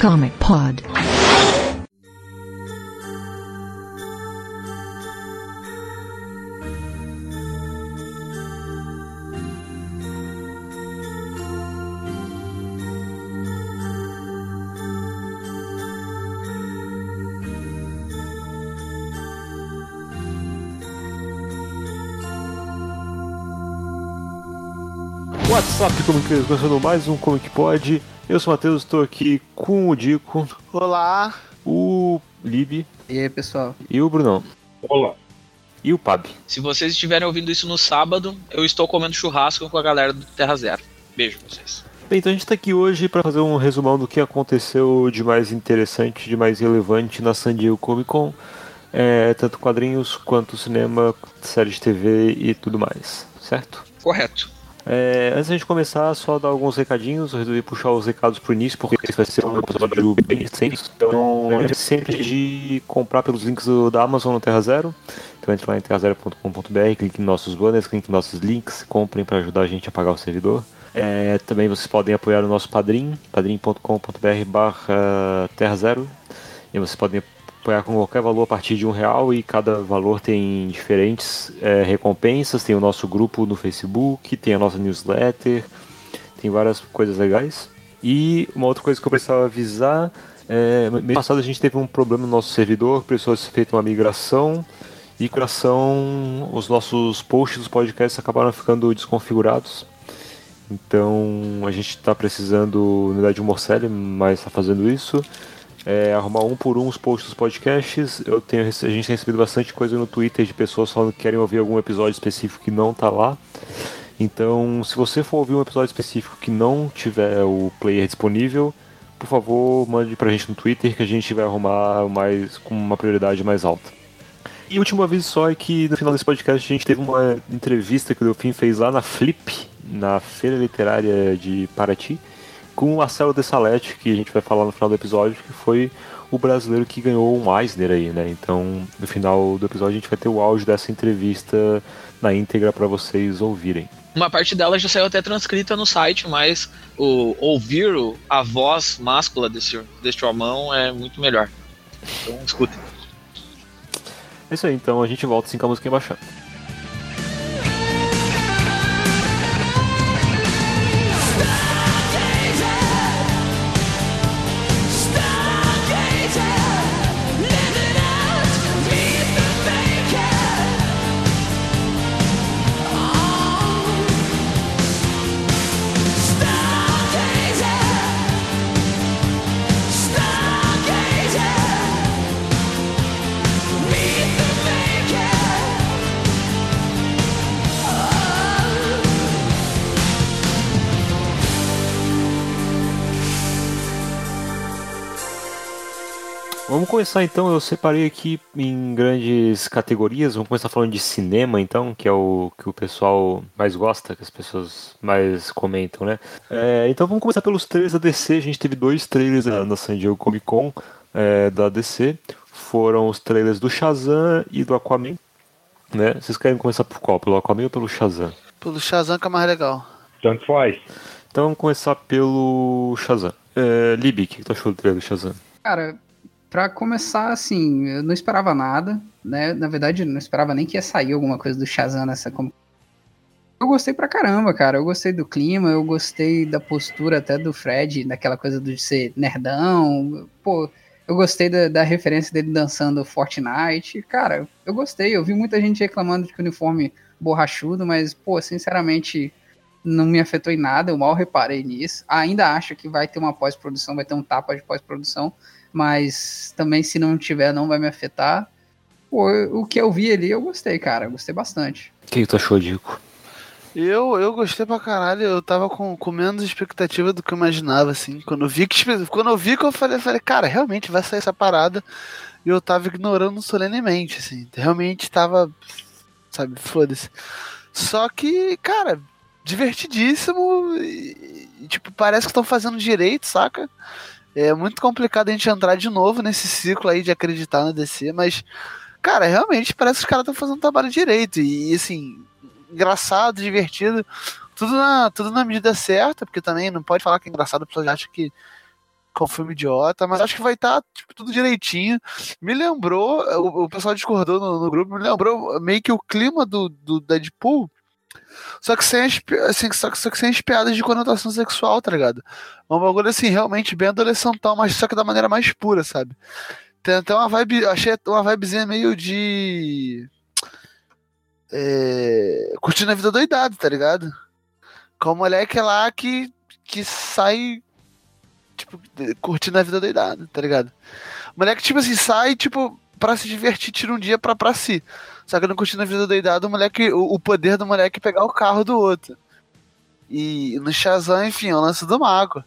Comic Pod. Comic começando mais um Comic Pod. Eu sou o Matheus, estou aqui com o Dico, Olá! o Lib E aí, pessoal? e o Brunão. Olá. E o Pab. Se vocês estiverem ouvindo isso no sábado, eu estou comendo churrasco com a galera do Terra Zero. Beijo pra vocês. Bem, então a gente está aqui hoje para fazer um resumão do que aconteceu de mais interessante, de mais relevante na San Diego Comic Con. É, tanto quadrinhos quanto cinema, séries de TV e tudo mais, certo? Correto. É, antes da gente começar, só dar alguns recadinhos. Eu resolvi puxar os recados pro início, porque esse vai ser um episódio bem extenso. Então, lembre sempre de comprar pelos links do- da Amazon no Terra Zero. Então, entre lá em terrazero.com.br, clique em nossos banners, clique em nossos links, comprem para ajudar a gente a pagar o servidor. É, também vocês podem apoiar o nosso padrim, padrim.com.br barra Terra Zero. E vocês podem apoiar com qualquer valor a partir de um real e cada valor tem diferentes é, recompensas, tem o nosso grupo no Facebook, tem a nossa newsletter, tem várias coisas legais. E uma outra coisa que eu precisava avisar, é, mês passado a gente teve um problema no nosso servidor, precisou ser feita uma migração, e migração, os nossos posts dos podcasts acabaram ficando desconfigurados. Então a gente está precisando, na verdade, o Morcelli, mas está fazendo isso. É, arrumar um por um os posts dos podcasts. Eu tenho, a gente tem recebido bastante coisa no Twitter de pessoas falando que querem ouvir algum episódio específico que não tá lá. Então, se você for ouvir um episódio específico que não tiver o player disponível, por favor, mande pra gente no Twitter que a gente vai arrumar mais com uma prioridade mais alta. E o último aviso só é que no final desse podcast a gente teve uma entrevista que o Delfim fez lá na Flip, na Feira Literária de Paraty, com o Marcelo Dessalete, que a gente vai falar no final do episódio, que foi o brasileiro que ganhou um Eisner aí, né? Então, no final do episódio a gente vai ter o áudio dessa entrevista na íntegra para vocês ouvirem. Uma parte dela já saiu até transcrita no site, mas o ouvir o- a voz máscula desse, deste homão é muito melhor. Então escutem. É isso aí, então a gente volta assim com a música embaixando. Começar então, eu separei aqui em grandes categorias, vamos começar falando de cinema então, que é o que o pessoal mais gosta, que as pessoas mais comentam, né? É, então vamos começar pelos trailers da DC, a gente teve dois trailers na, na San Diego Comic Con é, da DC, foram os trailers do Shazam e do Aquaman, né? Vocês querem começar por qual? Pelo Aquaman ou pelo Shazam? Pelo Shazam que é mais legal. Tanto faz. Então vamos começar pelo Shazam. É, Libby, o que tu achou do trailer do Shazam? Cara, pra começar, assim, eu não esperava nada, né? Na verdade, eu não esperava nem que ia sair alguma coisa do Shazam nessa. Eu gostei pra caramba, cara. Eu gostei do clima, eu gostei da postura até do Fred, daquela coisa de ser nerdão. Pô, eu gostei da, da referência dele dançando Fortnite. Cara, eu gostei. Eu vi muita gente reclamando de que o uniforme borrachudo, mas, pô, sinceramente, não me afetou em nada. Eu mal reparei nisso. Ainda acho que vai ter uma pós-produção, vai ter um tapa de pós-produção mas também se não tiver não vai me afetar. Pô, o que eu vi ali eu gostei, cara, eu gostei bastante. O que tu achou, Dico? Eu, eu gostei pra caralho, eu tava com, com menos expectativa do que eu imaginava, assim. Quando eu vi que, quando eu vi que eu falei, eu falei, cara, realmente vai sair essa parada. E eu tava ignorando solenemente, assim. Realmente tava, sabe, foda-se. Só que, cara, divertidíssimo e, e, tipo, parece que estão fazendo direito, saca? É muito complicado a gente entrar de novo nesse ciclo aí de acreditar na DC, mas, cara, realmente parece que os caras estão fazendo o trabalho direito. E, assim, engraçado, divertido, tudo na, tudo na medida certa, porque também não pode falar que é engraçado, a pessoa acha que com um filme idiota, mas acho que vai estar tá, tipo, tudo direitinho. Me lembrou, o, o pessoal discordou no, no, grupo, me lembrou meio que o clima do, do Deadpool, só que sem as, assim, só, que, só que sem as piadas de conotação sexual, tá ligado? É um bagulho assim, realmente bem adolescentão, mas só que da maneira mais pura, sabe? Tem até uma vibe, achei uma vibezinha meio de. É, curtindo a vida doidado, tá ligado? Com o moleque lá que, que sai, tipo, curtindo a vida doidado, tá ligado? O moleque, tipo assim, sai, tipo, pra se divertir, tira um dia pra, pra si. Só que não curtindo a vida doidado, o moleque, o, o poder do moleque pegar o carro do outro. E no Shazam, enfim, é o lance do mago.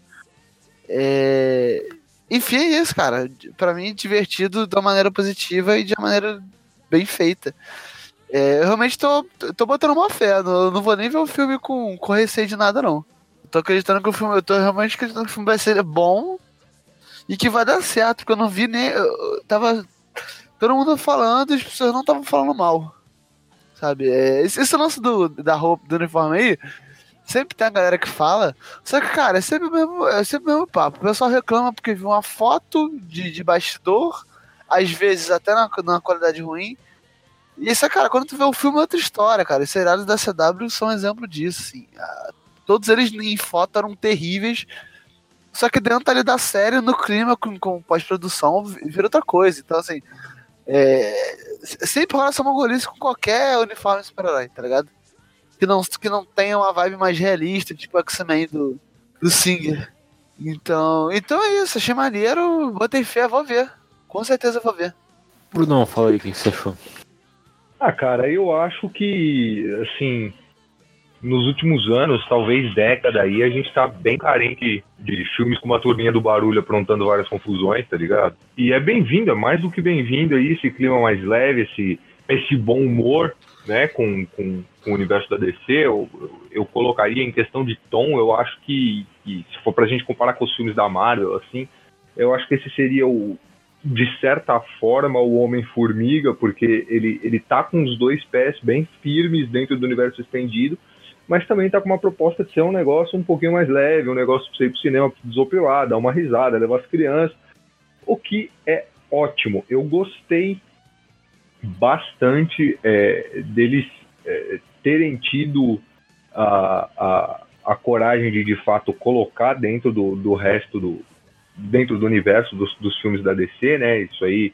É, enfim, é isso, cara. Para mim, divertido de uma maneira positiva e de uma maneira bem feita. É, eu realmente tô, tô botando uma fé. Não, não vou nem ver o filme com, com receio de nada, não. Tô acreditando que o filme. Eu tô realmente acreditando que o filme vai ser bom e que vai dar certo, porque eu não vi nem. Eu tava. Todo mundo falando e as pessoas não estavam falando mal. Sabe? É, esse, esse lance do, da roupa, do uniforme aí, Sempre tem a galera que fala. Só que, cara, é sempre o mesmo, é sempre o mesmo papo. O pessoal reclama porque viu uma foto de, de bastidor, às vezes até na, na qualidade ruim. E isso, cara, quando tu vê o filme é outra história, cara. Os seriados da CW são um exemplo disso, assim. Ah, todos eles em foto eram terríveis. Só que dentro ali da série, no clima, com, com pós-produção, vira outra coisa. Então, assim, é, sempre rola essa mongolice com qualquer uniforme super-herói, tá ligado? que não, que não tenha uma vibe mais realista, tipo X-Men do, do Singer. Então, então é isso, achei maneiro, botei fé, vou ver. Com certeza vou ver. Brunão, fala aí o que você achou. Ah, cara, eu acho que, assim, nos últimos anos, talvez década aí, a gente tá bem carente de filmes com uma turminha do barulho aprontando várias confusões, tá ligado? E é bem-vindo, é mais do que bem-vindo aí, esse clima mais leve, esse, esse bom humor né, com, com, com, o universo da DC, eu, eu colocaria em questão de tom, eu acho que, que se for pra gente comparar com os filmes da Marvel, assim, eu acho que esse seria o, de certa forma, o Homem-Formiga, porque ele, ele tá com os dois pés bem firmes dentro do universo estendido, mas também tá com uma proposta de ser um negócio um pouquinho mais leve, um negócio pra você ir pro cinema, desopilar, dar uma risada, levar as crianças, o que é ótimo. Eu gostei bastante é, deles é, terem tido a, a, a, coragem de de fato colocar dentro do, do resto do dentro do universo dos, dos filmes da DC, né? Isso aí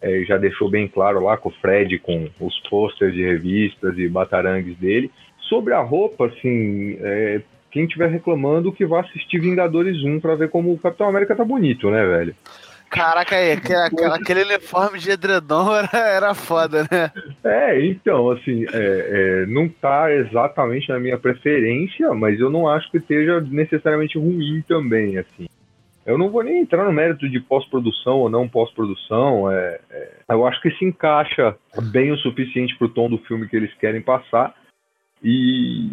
é, já deixou bem claro lá com o Fred, com os posters de revistas e batarangues dele. Sobre a roupa, assim, é, quem estiver reclamando que vá assistir Vingadores 1 para ver como o Capitão América tá bonito, né, velho? Caraca, aí, aquele, aquele uniforme de edredom era, era foda, né? É, então, assim, é, é, não tá exatamente na minha preferência, mas eu não acho que esteja necessariamente ruim também, assim. Eu não vou nem entrar no mérito de pós-produção ou não pós-produção. É, é, eu acho que se encaixa bem o suficiente pro tom do filme que eles querem passar. E,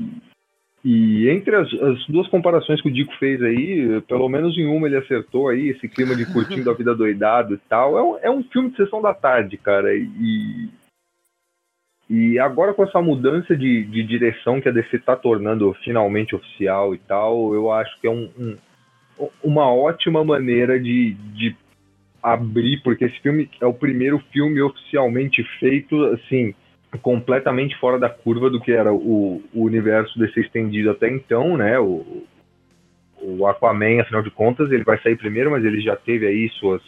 e entre as, as, duas comparações que o Dico fez aí, pelo menos em uma ele acertou aí, esse clima de curtindo a vida doidado e tal. É um, é um filme de sessão da tarde, cara. E, e agora com essa mudança de, de direção que a DC está tornando finalmente oficial e tal, eu acho que é um, um, uma ótima maneira de, de abrir, porque esse filme é o primeiro filme oficialmente feito, assim, completamente fora da curva do que era o, o universo desse estendido até então, né? O, o Aquaman, afinal de contas, ele vai sair primeiro, mas ele já teve aí suas,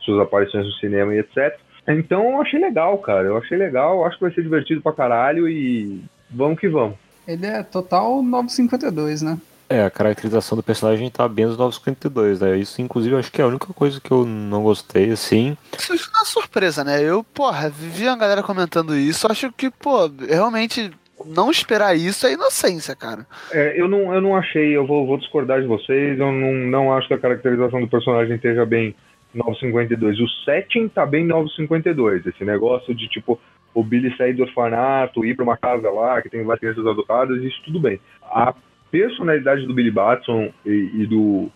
suas aparições no cinema e etc. Então eu achei legal, cara. Eu achei legal, acho que vai ser divertido pra caralho e vamos que vamos. Ele é total 952, né? É, a caracterização do personagem tá bem dos 952, né? Isso, inclusive, acho que é a única coisa que eu não gostei, assim. Isso, é uma surpresa, né? Eu, porra, vi a galera comentando isso, acho que, pô, realmente não esperar isso é inocência, cara. É, eu não, eu não achei, eu vou, vou discordar de vocês, eu não, não acho que a caracterização do personagem esteja bem 952. O setting tá bem 952, esse negócio de, tipo, o Billy sair do orfanato, ir para uma casa lá que tem várias crianças adotadas, isso tudo bem. A personalidade do Billy Batson e, e do,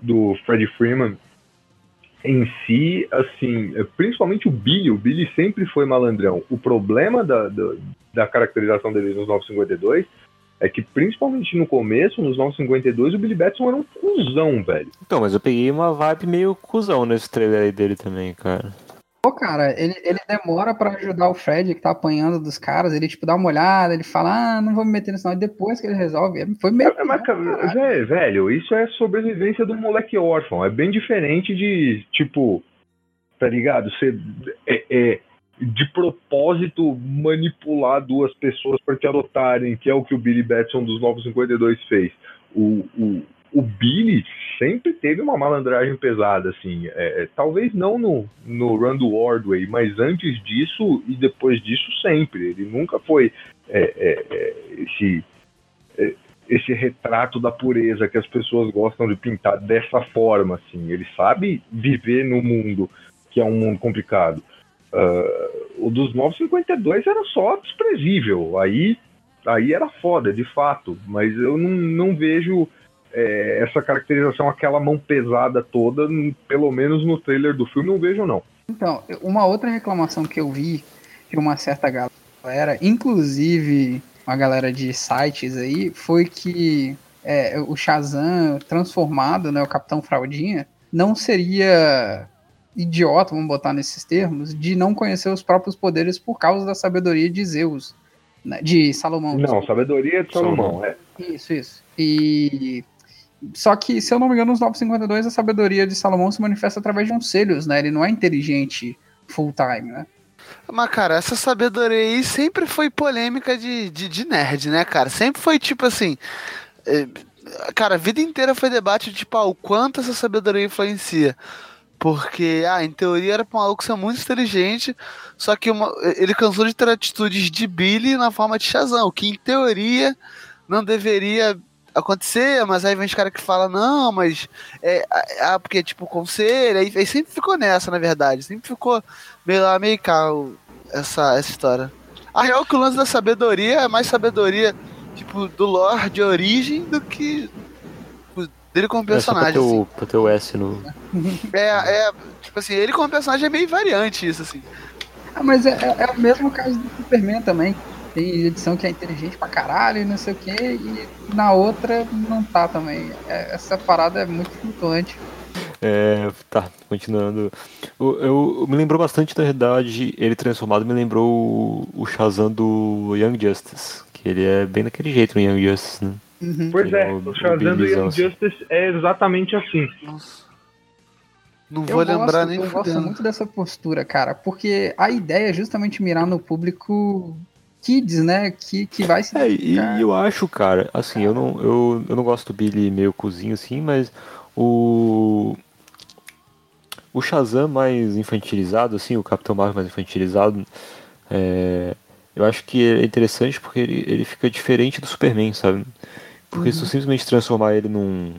do Freddie Freeman em si, assim, principalmente o Billy, o Billy sempre foi malandrão. O problema da, da, da caracterização dele nos 952 é que principalmente no começo, nos 952, o Billy Batson era um cuzão, velho. Então, mas eu peguei uma vibe meio cuzão nesse trailer aí dele também, cara. Pô, cara, ele, ele demora pra ajudar o Fred que tá apanhando dos caras, ele tipo dá uma olhada, ele fala, ah, não vou me meter nisso não, e depois que ele resolve, foi meio... É, mas, velho, velho, isso é sobrevivência do moleque órfão, é bem diferente de, tipo, tá ligado? Você é, é de propósito manipular duas pessoas para te adotarem, que é o que o Billy Batson dos 952 fez. O, o, o Billy sempre teve uma malandragem pesada, assim. É, é, talvez não no, no do Ordway, mas antes disso e depois disso sempre. Ele nunca foi é, é, é esse, é, esse retrato da pureza que as pessoas gostam de pintar dessa forma, assim. Ele sabe viver no mundo que é um mundo complicado. Uh, o dos 952 era só desprezível. Aí, aí era foda, de fato. Mas eu não, não vejo é, essa caracterização, aquela mão pesada toda, pelo menos no trailer do filme, não vejo, não. Então, uma outra reclamação que eu vi de uma certa galera, inclusive uma galera de sites aí, foi que é, o Shazam transformado, né, o Capitão Fraudinha, não seria idiota, vamos botar nesses termos, de não conhecer os próprios poderes por causa da sabedoria de Zeus, né, de Salomão. Não, desculpa. sabedoria de Salomão, Salomão, é. Isso, isso. E só que, se eu não me engano, nos 952 a sabedoria de Salomão se manifesta através de conselhos, né? Ele não é inteligente full time, né? Mas, cara, essa sabedoria aí sempre foi polêmica de, de, de nerd, né, cara? Sempre foi tipo assim. É, cara, a vida inteira foi debate de tipo, ah, o quanto essa sabedoria influencia. Porque, ah, em teoria era pra um maluco ser muito inteligente, só que uma, ele cansou de ter atitudes de Billy na forma de Shazam, que em teoria não deveria acontecer, mas aí vem os caras que falam, não, mas é, é, porque tipo conselho, aí, aí, sempre ficou nessa, na verdade, sempre ficou meio lá, meio cá essa, essa história. A real é que o lance da sabedoria é mais sabedoria, tipo, do lore de origem do que dele como personagem. É, pra, ter o, assim. S no. É, é, tipo assim, ele como personagem é meio variante isso, assim. Ah, mas é, é, é o mesmo caso do Superman também. Tem edição que é inteligente pra caralho e não sei o que, e na outra não tá também. É, essa parada é muito flutuante. É, tá, continuando. Eu, eu, me lembrou bastante, na verdade, ele transformado me lembrou o, o Shazam do Young Justice. Que ele é bem daquele jeito no Young Justice, né? Uhum. Pois é, o, Shazam do Young assim. Justice é exatamente assim. Nossa. Não vou eu lembrar gosto, nem Eu fudendo. gosto muito dessa postura, cara, porque a ideia é justamente mirar no público kids, né? Que, que vai se. É, e eu acho, cara, assim, eu não, eu, eu não gosto do Billy meio cozinho assim, mas o. O Shazam mais infantilizado, assim, o Capitão Marvel mais infantilizado, é, eu acho que é interessante porque ele, ele fica diferente do Superman, sabe? Porque uhum. se tu simplesmente transformar ele num.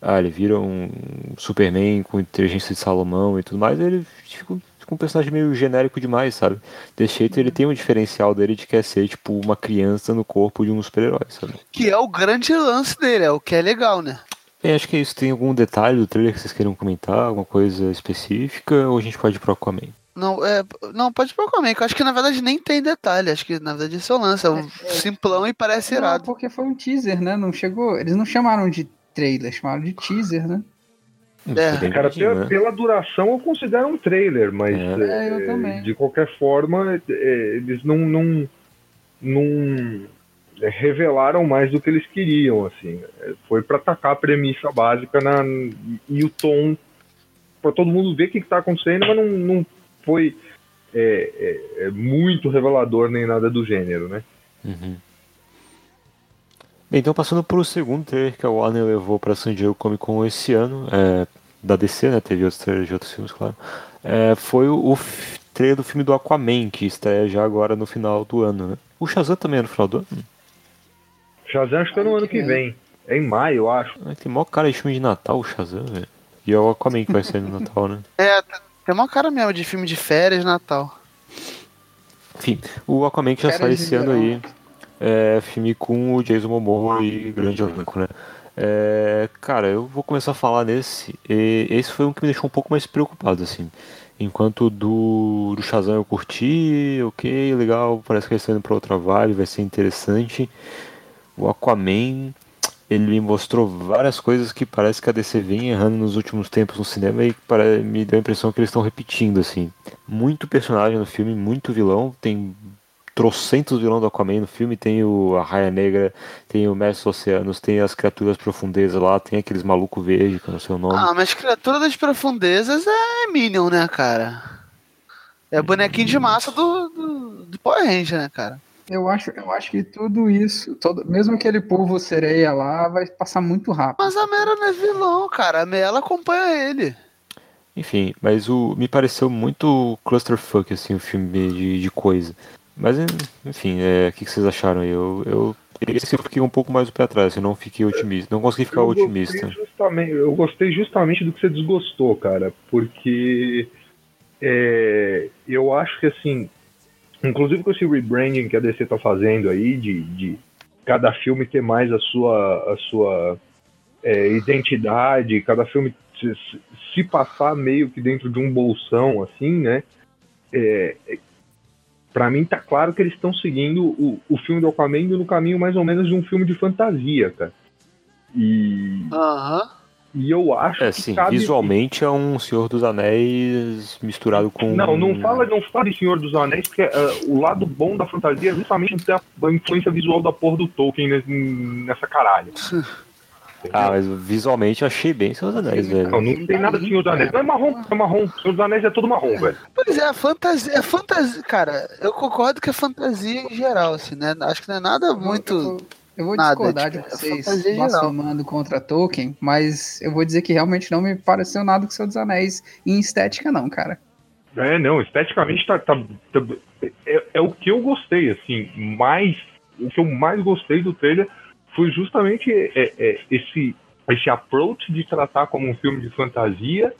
Ah, ele vira um Superman com inteligência de Salomão e tudo mais, ele fica um personagem meio genérico demais, sabe? Desse jeito ele tem um diferencial dele de quer ser, tipo, uma criança no corpo de um super-herói, sabe? Que é o grande lance dele, é o que é legal, né? É, acho que é isso. Tem algum detalhe do trailer que vocês queiram comentar? Alguma coisa específica? Ou a gente pode ir pro Aquaman? Não, é, não, pode ir pro Aquaman, que eu acho que na verdade nem tem detalhe. Acho que na verdade esse é o lance. É um é, é. simplão e parece irado. Não, porque foi um teaser, né? Não chegou. Eles não chamaram de trailer, chamaram de teaser, né? É. Cara, pela, né? pela, duração eu considero um trailer, mas é. É, de qualquer forma é, eles não, não, não revelaram mais do que eles queriam, assim. Foi para atacar a premissa básica na, e o tom para todo mundo ver o que está acontecendo, mas não, não foi é, é, é, muito revelador nem nada do gênero, né? Uhum. Então passando para o segundo trailer que a Warner levou para San Diego Comic Con esse ano, é, da DC, né? Teve outros trailers de outros filmes, claro. É, foi o, o trailer do filme do Aquaman, que estreia já agora no final do ano, né? O Shazam também é no final do ano? Shazam acho que é no ano que vem. É em maio, eu acho. Ah, tem maior cara de filme de Natal, o Shazam, velho. E é o Aquaman que vai sair no Natal, né? É, tem uma cara mesmo de filme de férias Natal. Enfim, o Aquaman que já sai esse ano aí. É filme com o Jason Momoa e grande elenco, né? É, cara, eu vou começar a falar nesse. esse foi um que me deixou um pouco mais preocupado, assim. Enquanto do, do Shazam eu curti, ok, legal, parece que ele está indo pra outra vibe, vai ser interessante. o Aquaman ele me mostrou várias coisas que parece que a DC vem errando nos últimos tempos no cinema e para, me deu a impressão que eles estão repetindo, assim. Muito personagem no filme, muito vilão, tem trocentos vilões do Aquaman no filme, tem o a Raia Negra, tem o Mestre dos Oceanos, tem as criaturas profundezas lá, tem aqueles maluco verde, que eu não sei o nome. Ah, mas criatura das profundezas é Minion, né, cara? É bonequinho de massa do, do, do Power Ranger, né, cara? Eu acho, eu acho que tudo isso, todo, mesmo aquele povo sereia lá, vai passar muito rápido. Mas a Mera não é vilão, cara. A Mera acompanha ele. Enfim, mas o me pareceu muito clusterfuck, assim, o filme de, de coisa. Mas, enfim, é, o que, que vocês acharam aí? Eu, eu, esse eu fiquei um pouco mais do pé atrás, eu não fiquei otimista, não consegui ficar eu otimista. Gostei justamente, eu gostei justamente do que você desgostou, cara, porque é, eu acho que, assim, inclusive com esse rebranding que a DC tá fazendo aí, de, de cada filme ter mais a sua, a sua é, identidade, cada filme se, se, passar meio que dentro de um bolsão, assim, né? É, para mim tá claro que eles estão seguindo o, o filme do Aquaman no caminho mais ou menos de um filme de fantasia, cara. E. Aham. E eu acho é, que sim, cabe... visualmente é um Senhor dos Anéis misturado com. Não, não fala, não fala de Senhor dos Anéis, porque uh, o lado bom da fantasia é justamente ter a, a influência visual da porra do Tolkien nessa caralho. Ah, mas visualmente eu achei bem Senhor dos Anéis, velho. Não, não tem nada de Senhor dos Anéis. Não é marrom, é marrom. Senhor dos Anéis é todo marrom, velho. Pois é, a fantasia, a fantasia, cara, eu concordo que é fantasia em geral, assim, né? Acho que não é nada muito. Eu vou discordar tipo, de vocês blasfemando contra Tolkien, mas eu vou dizer que realmente não me pareceu nada com Senhor dos Anéis em estética, não, cara. É, não, esteticamente tá, tá, tá é, é, o que eu gostei, assim, mais o que eu mais gostei do trailer foi justamente é, é, esse esse approach de tratar como um filme de fantasia,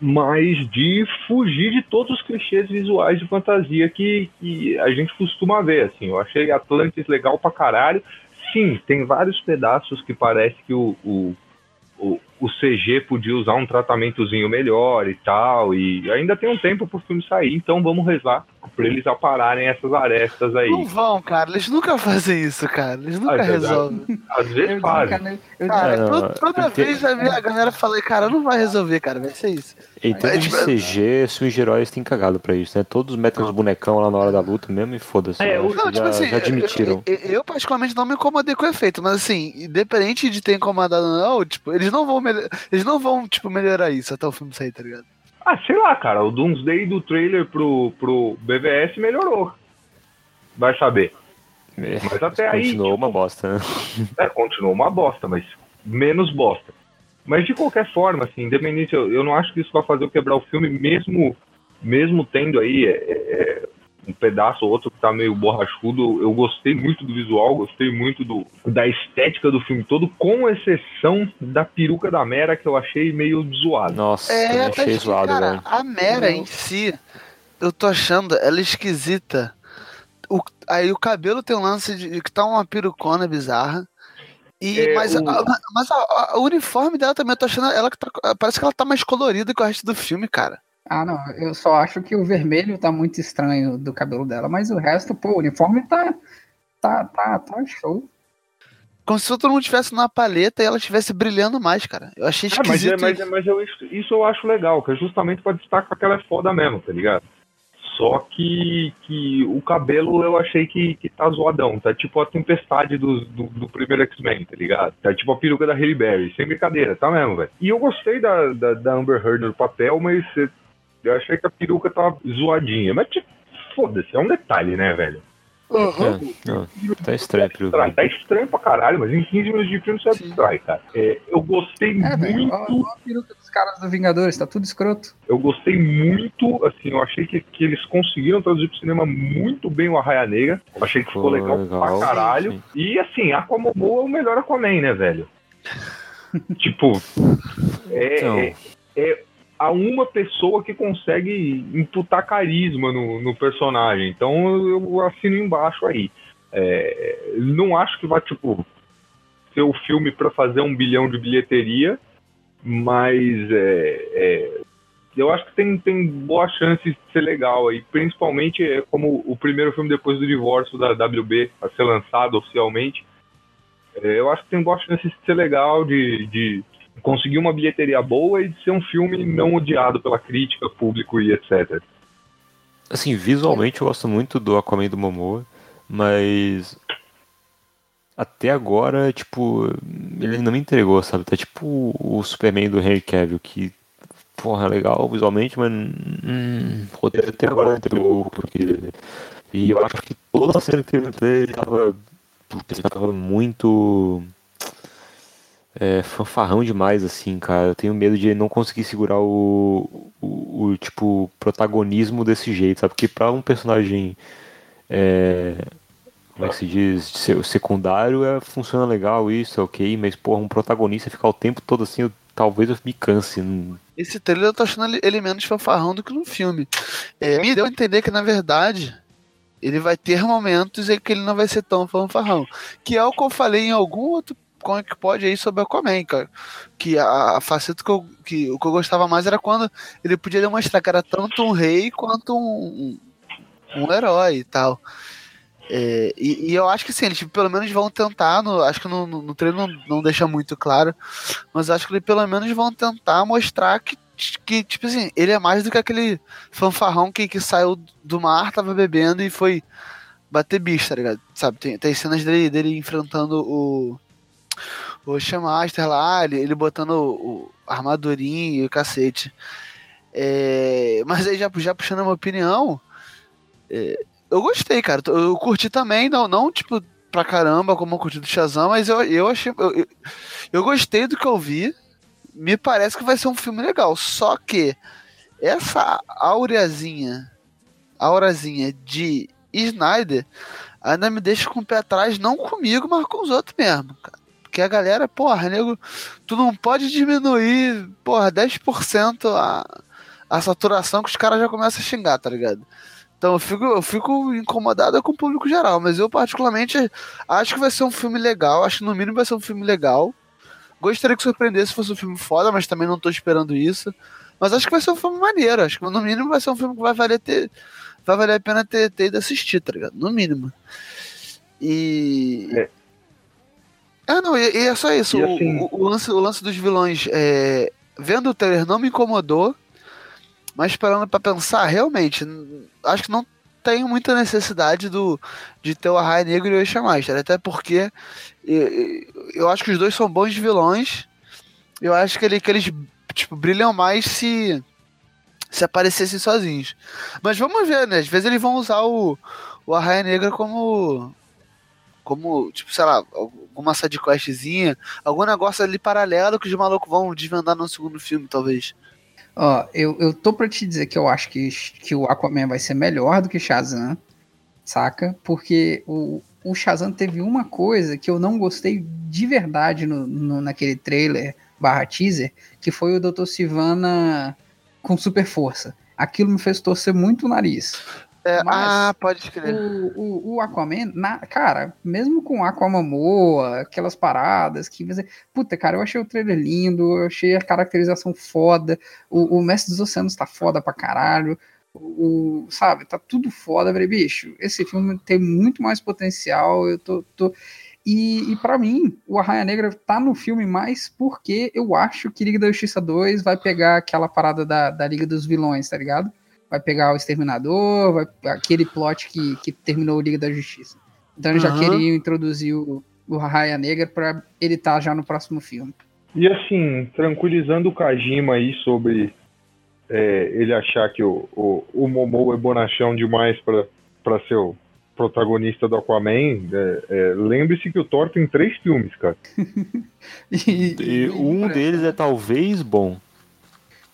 mas de fugir de todos os clichês visuais de fantasia que, que a gente costuma ver, assim. Eu achei Atlantis legal pra caralho, sim, tem vários pedaços que parece que o, o, o, o, CG podia usar um tratamentozinho melhor e tal, e ainda tem um tempo pro filme sair, então vamos rezar pra eles apararem essas arestas aí. Não vão, cara, eles nunca fazem isso, cara, eles nunca ah, resolvem. Às vezes fazem. Cara, não, toda, toda vez a, galera fala, cara, não vai resolver, cara, vai ser isso. Em termos de CG, os heróis têm cagado pra isso, né? Todos metem os bonecão lá na hora da luta mesmo e foda-se. É, não, já, tipo assim, já admitiram. Eu, eu, eu, particularmente não me incomodei com o efeito, mas assim, independente de ter incomodado ou não, tipo, eles não vão eles não vão, tipo, melhorar isso até o filme sair, tá ligado? Ah, sei lá, cara, o Doomsday do trailer pro, pro BVS melhorou. Vai saber. É, mas até aí. Continuou tipo, uma bosta, né? É, continuou uma bosta, mas menos bosta. Mas de qualquer forma, assim, independente, eu, eu não acho que isso vai fazer eu quebrar o filme, mesmo, mesmo tendo aí é, é, um pedaço ou outro que tá meio borrachudo. Eu gostei muito do visual, gostei muito do, da estética do filme todo, com exceção da peruca da Mera, que eu achei meio zoada. Nossa, é, achei tá, zoado, cara, velho. A Mera em si, eu tô achando ela esquisita. O, aí o cabelo tem um lance de que tá uma perucona bizarra. E, é, mas o... a, mas a, a, o uniforme dela também, eu tô achando ela que tá, parece que ela tá mais colorida que o resto do filme, cara. Ah, não, eu só acho que o vermelho tá muito estranho do cabelo dela, mas o resto, pô, o uniforme tá tá tá, tá show. Como se todo mundo estivesse na paleta e ela estivesse brilhando mais, cara. Eu achei esquisito. Ah, mas, é, mas, mas eu, isso eu acho legal, que é justamente pra destacar que ela é foda mesmo, tá ligado? Só que, que o cabelo eu achei que, que tá zoadão. Tá tipo a tempestade do, do, do primeiro X-Men, tá ligado? Tá tipo a peruca da Halle Berry. Sem brincadeira, tá mesmo, velho. E eu gostei da, da, da Amber Heard no papel, mas eu achei que a peruca tava zoadinha. Mas, tipo, foda-se, é um detalhe, né, velho? Uhum. É, tá estranho, tá, tá estranho pra caralho, mas em 15 minutos de filme você abstrai, cara. É, eu gostei é, muito. Véio, a peruca dos caras do Vingadores, tá tudo escroto. Eu gostei muito, assim, eu achei que, que eles conseguiram traduzir pro cinema muito bem o Arraia Negra. Eu achei que ficou legal, legal pra caralho. Sim. E assim, Aquamomoa é o melhor Aquaman, né, velho? tipo, é, então. é, é a uma pessoa que consegue imputar carisma no, no personagem. Então eu assino embaixo aí. É, não acho que vai, tipo, ser o filme para fazer um bilhão de bilheteria, mas é, é, eu acho que tem, tem boa chance de ser legal aí, principalmente é como o primeiro filme depois do divórcio da WB a ser lançado oficialmente. É, eu acho que tem boa chance de ser legal, de, de conseguir uma bilheteria boa e de ser um filme não odiado pela crítica, público e etc. Assim, visualmente eu gosto muito do Aquaman do Momoa, mas até agora, tipo, ele não me entregou, sabe? Tá tipo o Superman do Henry Cavill, que, porra, legal visualmente, mas hum, até agora não entregou, porque... E eu acho que toda a cena que teve ele tava, ele tava muito é, fanfarrão demais, assim, cara. Eu tenho medo de não conseguir segurar o, o, o tipo, protagonismo desse jeito, sabe? Porque pra um personagem, é, como é que se diz, secundário, é, funciona legal isso, é ok, mas, porra, um protagonista ficar o tempo todo assim, eu, talvez eu me canse. Esse trailer eu tô achando ele menos fanfarrão do que no filme. É, me deu a entender que, na verdade, ele vai ter momentos em que ele não vai ser tão fanfarrão. Que é o que eu falei em algum outro como é que pode aí sobre Aquaman, cara. Que a, a faceta que eu, que o que eu gostava mais era quando ele podia demonstrar que era tanto um rei quanto um, um, um herói e tal. É, e, e, eu acho que sim, eles pelo menos vão tentar, no, acho que no, no, no treino não, não deixa muito claro, mas acho que eles pelo menos vão tentar mostrar que, que, tipo assim, ele é mais do que aquele fanfarrão que, que saiu do mar, tava bebendo e foi bater bicho, tá ligado? Sabe, tem, tem cenas dele, dele enfrentando o, o Shamaster lá, ele, ele botando o, o armadurinho e o cacete. É, mas aí já, já puxando a minha opinião, é, eu gostei, cara. Eu curti também, não, não tipo pra caramba como eu curti do Shazam, mas eu, eu achei. Eu, eu gostei do que eu vi. Me parece que vai ser um filme legal. Só que essa aureazinha, aurazinha de Snyder ainda me deixa com o pé atrás, não comigo, mas com os outros mesmo, cara. Porque a galera, porra, nego, tu não pode diminuir, porra, 10% a, a saturação que os caras já começam a xingar, tá ligado? Então eu fico, eu fico incomodado com o público geral, mas eu particularmente acho que vai ser um filme legal, acho que no mínimo vai ser um filme legal. Gostaria que surpreendesse se fosse um filme foda, mas também não tô esperando isso. Mas acho que vai ser um filme maneiro, acho que no mínimo vai ser um filme que vai valer ter, vai valer a pena ter, ter ido assistir, tá ligado? No mínimo. E. É. Ah, não, e, e é só isso. O, assim... o, o, lance, o lance dos vilões, é, vendo o trailer, não me incomodou, mas parando para pensar, realmente, acho que não tem muita necessidade do, de ter o Arraia Negro e o Eixa Master, até porque eu, eu acho que os dois são bons vilões, eu acho que, ele, que eles tipo, brilham mais se se aparecessem sozinhos. Mas vamos ver, né? Às vezes eles vão usar o, o Arraia Negra como como, tipo, sei lá, alguma sidequestzinha, algum negócio ali paralelo que os malucos vão desvendar no segundo filme, talvez. Ó, eu, eu tô pra te dizer que eu acho que, que o Aquaman vai ser melhor do que Shazam, saca? Porque o, o Shazam teve uma coisa que eu não gostei de verdade no, no naquele trailer barra teaser, que foi o Dr. Sivana com super força. Aquilo me fez torcer muito o nariz. É, ah, pode crer. O, o, o Aquaman, na, cara, mesmo com Aquamamoa, aquelas paradas que. Puta, cara, eu achei o trailer lindo, eu achei a caracterização foda. O, o Mestre dos Oceanos tá foda pra caralho. O, sabe, tá tudo foda, falei, bicho. Esse filme tem muito mais potencial. Eu tô. tô... E, e para mim, o Arraia Negra tá no filme mais porque eu acho que Liga da Justiça 2 vai pegar aquela parada da, da Liga dos Vilões, tá ligado? Vai pegar o Exterminador, vai, aquele plot que, que terminou o Liga da Justiça. Então eles uhum. já queriam introduzir o, o Raia Negra para ele estar tá já no próximo filme. E assim, tranquilizando o Kajima aí sobre é, ele achar que o, o, o Momo é bonachão demais para ser o protagonista do Aquaman, é, é, lembre-se que o Thor tem três filmes, cara. e, e um deles é talvez bom.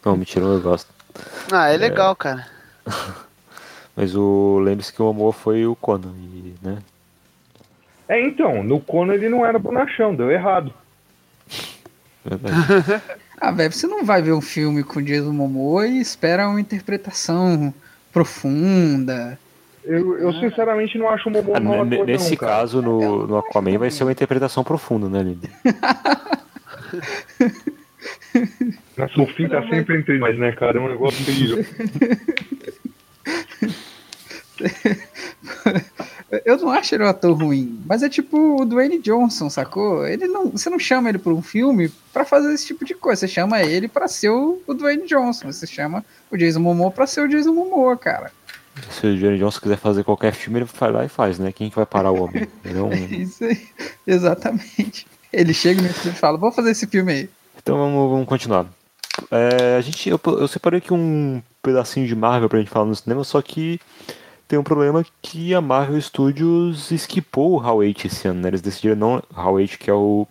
Não, mentira, eu gosto. Ah, é legal, é... cara. Mas o lembre-se que o amor foi o Conan, e, né? É, então, no Conan ele não era bonachão, deu errado. ah, velho, você não vai ver um filme com Jason Momoa e espera uma interpretação profunda. Eu, eu sinceramente não acho o Momoa ah, mal Nesse não, caso, no, no Aquaman vai ser uma interpretação profunda, né, Lili? O fim tá sempre entre nós, né, cara? É um negócio terrível. eu não acho ele um ator ruim, mas é tipo o Dwayne Johnson, sacou? Ele não, você não chama ele para um filme para fazer esse tipo de coisa, você chama ele para ser o, o, Dwayne Johnson, você chama o Jason Momoa para ser o Jason Momoa, cara. Se o Dwayne Johnson quiser fazer qualquer filme, ele vai lá e faz, né? Quem que vai parar o homem? Ele é um... Isso aí, exatamente. Ele chega no filme e fala, vou fazer esse filme aí. Então vamos, vamos continuar. É, a gente, eu, eu separei aqui um pedacinho de Marvel pra gente falar no cinema, só que tem um problema que a Marvel Studios esquipou o Hall 8 esse ano, né? Eles decidiram não. Hall 8, que é o,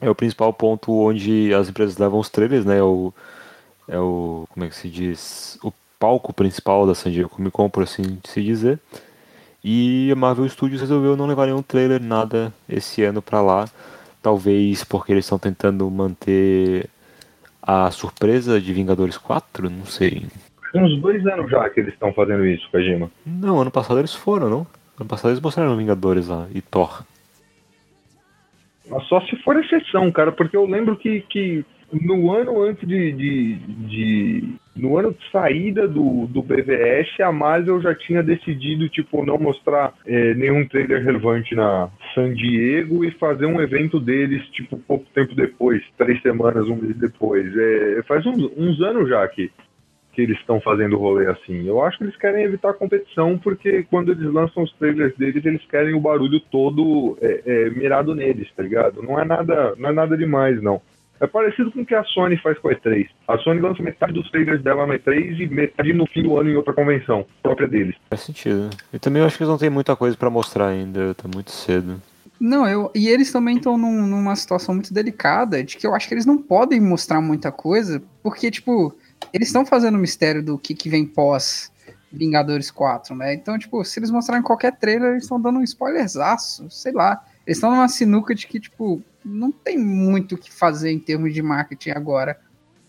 é o principal ponto onde as empresas levam os trailers, né? É o, é o. Como é que se diz? O palco principal da San Diego Comic Con, por assim se dizer. E a Marvel Studios resolveu não levar nenhum trailer, nada esse ano pra lá. Talvez porque eles estão tentando manter a surpresa de Vingadores 4, não sei. Tem uns dois anos já que eles estão fazendo isso, Kajima. Não, ano passado eles foram, não? Ano passado eles mostraram Vingadores lá e Thor. Mas só se for exceção, cara, porque eu lembro que, que no ano antes de, de, de, No ano de saída do, do BVS, a Marvel já tinha decidido, tipo, não mostrar é, nenhum trailer relevante na San Diego e fazer um evento deles, tipo, pouco tempo depois, três semanas, um mês depois. É, faz uns, uns anos já que que eles estão fazendo rolê assim. Eu acho que eles querem evitar a competição, porque quando eles lançam os trailers deles, eles querem o barulho todo é, é, mirado neles, tá ligado? Não é nada, não é nada demais, não. É parecido com o que a Sony faz com a E3. A Sony lança metade dos trailers dela na E3 e metade no fim do ano em outra convenção própria deles. Faz sentido. E também eu acho que eles não têm muita coisa para mostrar ainda, tá muito cedo. Não, eu, e eles também estão num, numa situação muito delicada, de que eu acho que eles não podem mostrar muita coisa, porque, tipo, eles estão fazendo o mistério do que, que vem pós Vingadores 4, né? Então, tipo, se eles mostrarem qualquer trailer, eles estão dando um spoilerzaço, sei lá. Eles estão numa sinuca de que, tipo, não tem muito o que fazer em termos de marketing agora.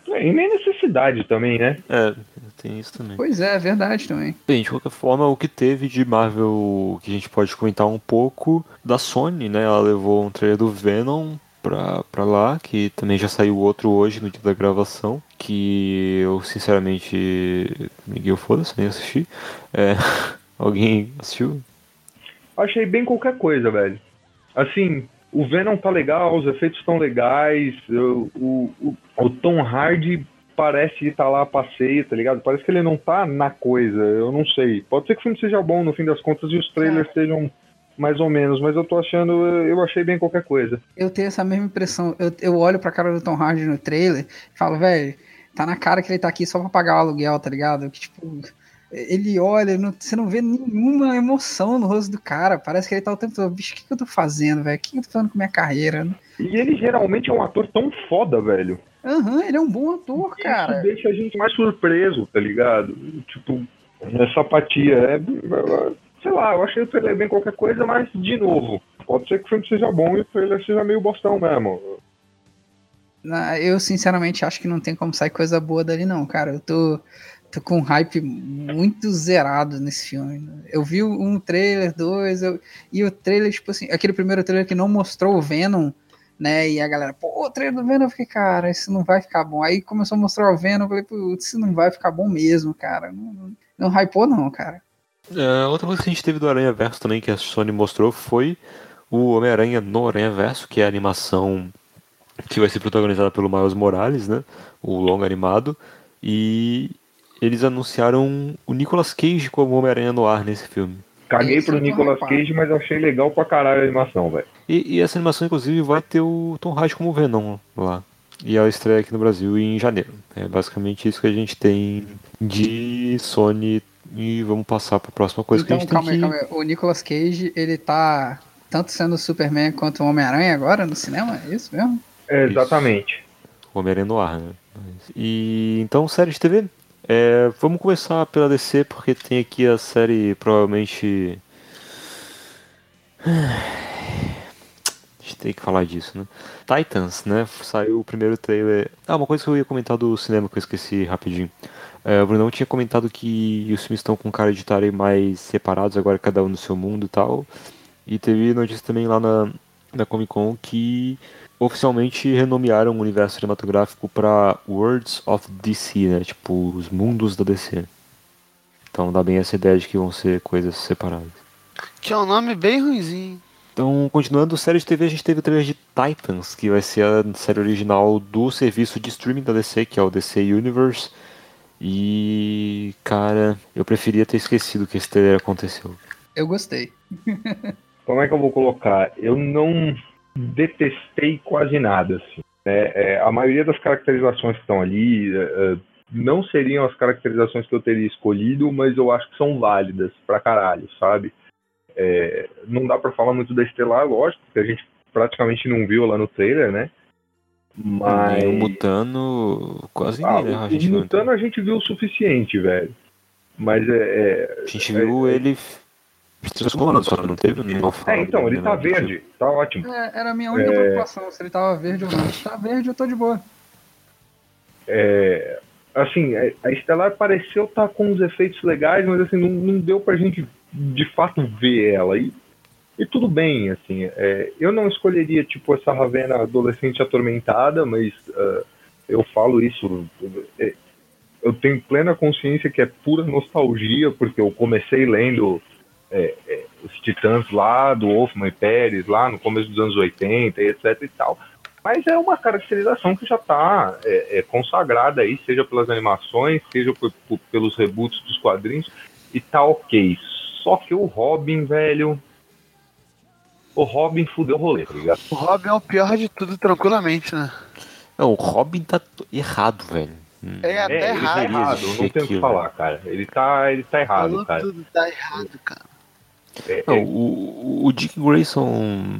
É, e nem necessidade também, né? É, tem isso também. Pois é, é verdade também. Bem, de qualquer forma, o que teve de Marvel que a gente pode comentar um pouco da Sony, né? Ela levou um trailer do Venom pra, pra lá, que também já saiu outro hoje no dia da gravação, que eu sinceramente. Miguel foda-se, nem assisti. É, alguém assistiu? Achei bem qualquer coisa, velho. Assim, o Venom tá legal, os efeitos estão legais, o, o, o, Tom Hardy parece estar tá lá a passeio, tá ligado? Parece que ele não tá na coisa, eu não sei. Pode ser que o filme seja bom no fim das contas e os trailers é. sejam mais ou menos, mas eu tô achando, eu achei bem qualquer coisa. Eu tenho essa mesma impressão. Eu, eu olho pra cara do Tom Hardy no trailer e falo, velho, tá na cara que ele tá aqui só pra pagar o aluguel, tá ligado? Que tipo. Ele olha, não, você não vê nenhuma emoção no rosto do cara. Parece que ele tá o tempo todo, bicho, o que, que eu tô fazendo, velho? O que, que eu tô fazendo com minha carreira? E ele geralmente é um ator tão foda, velho. Aham, uhum, ele é um bom ator, cara. Isso deixa a gente mais surpreso, tá ligado? Tipo, essa apatia. É, sei lá, eu achei o trailer bem qualquer coisa, mas, de novo, pode ser que o filme seja bom e o trailer seja meio bostão mesmo. Eu, sinceramente, acho que não tem como sair coisa boa dali, não, cara. Eu tô, tô com um hype muito zerado nesse filme. Eu vi um trailer, dois, eu, e o trailer, tipo assim, aquele primeiro trailer que não mostrou o Venom, né? E a galera, pô, o trailer do Venom, eu fiquei, cara, isso não vai ficar bom. Aí começou a mostrar o Venom, eu falei, putz, isso não vai ficar bom mesmo, cara. Não, não, não hypou, não, cara. É, outra coisa que a gente teve do Aranha Verso também, que a Sony mostrou, foi o Homem-Aranha no Aranha Verso, que é a animação que vai ser protagonizada pelo Miles Morales, né? O longo animado. E eles anunciaram o Nicolas Cage como Homem-Aranha no ar nesse filme. Caguei pro Nicolas Cage, mas achei legal pra caralho a animação, velho. E, e, essa animação, inclusive, vai ter o Tom Hardy como Venom lá. E ela estreia aqui no Brasil em janeiro. É basicamente isso que a gente tem de Sony e vamos passar para a próxima coisa então, que a gente calma tem aí, que... calma aí. O Nicolas Cage, ele tá tanto sendo o Superman quanto o Homem-Aranha agora no cinema? É isso mesmo? É, exatamente. Homem-Aranha no ar, né? E então, série de TV. É, vamos começar pela DC, porque tem aqui a série provavelmente. A gente tem que falar disso, né? Titans, né? Saiu o primeiro trailer. Ah, uma coisa que eu ia comentar do cinema que eu esqueci rapidinho. É, o Brunão tinha comentado que os filmes estão com cara de estarem mais separados, agora cada um no seu mundo e tal. E teve notícia também lá na, na Comic Con que oficialmente renomearam o universo cinematográfico para Worlds of DC, né? Tipo, os mundos da DC. Então dá bem essa ideia de que vão ser coisas separadas. Que é um nome bem ruimzinho. Então, continuando, série de TV, a gente teve o trailer de Titans, que vai ser a série original do serviço de streaming da DC, que é o DC Universe. E, cara, eu preferia ter esquecido que esse trailer aconteceu. Eu gostei. Como é que eu vou colocar? Eu não detestei quase nada, assim. É, é, a maioria das caracterizações que estão ali é, é, não seriam as caracterizações que eu teria escolhido, mas eu acho que são válidas pra caralho, sabe? É, não dá pra falar muito da Estelar, lógico, porque a gente praticamente não viu lá no trailer, né? Mas. O Mutano, quase Ah, né? o, A gente o não- Mutano a gente viu o suficiente, velho. Mas é. é- A gente viu ele se transformando, só não teve nenhuma fala. É, então, ele né, tá tipo. verde, tá ótimo. É, era a minha única É. preocupação, se ele tava verde ou não. Se tá verde, eu tô de boa. É, assim, a- Estelar pareceu estar com uns efeitos legais, mas assim, não, não deu pra gente de fato ver ela. E, e tudo bem, assim, é, eu não escolheria, tipo, essa Ravena adolescente atormentada, mas ah, eu falo isso, é, eu tenho plena consciência que é pura nostalgia, porque eu comecei lendo é, é, os Titãs lá, do Wolfman e Pérez, lá no começo dos anos 80 e etc e tal. Mas é uma caracterização que já está consagrada aí, seja pelas animações, seja por- por- pelos reboots dos quadrinhos, e tá ok. Só que o Robin, velho. O Robin fudeu o rolê, tá ligado? O Robin é o pior de tudo, tranquilamente, né? Não, o Robin tá errado, velho. É, até ele tá errado. errado, não tem o que falar, cara. Ele tá, ele tá errado, Falou cara. tudo, tá errado, cara. É, Não, é, o, o Dick Grayson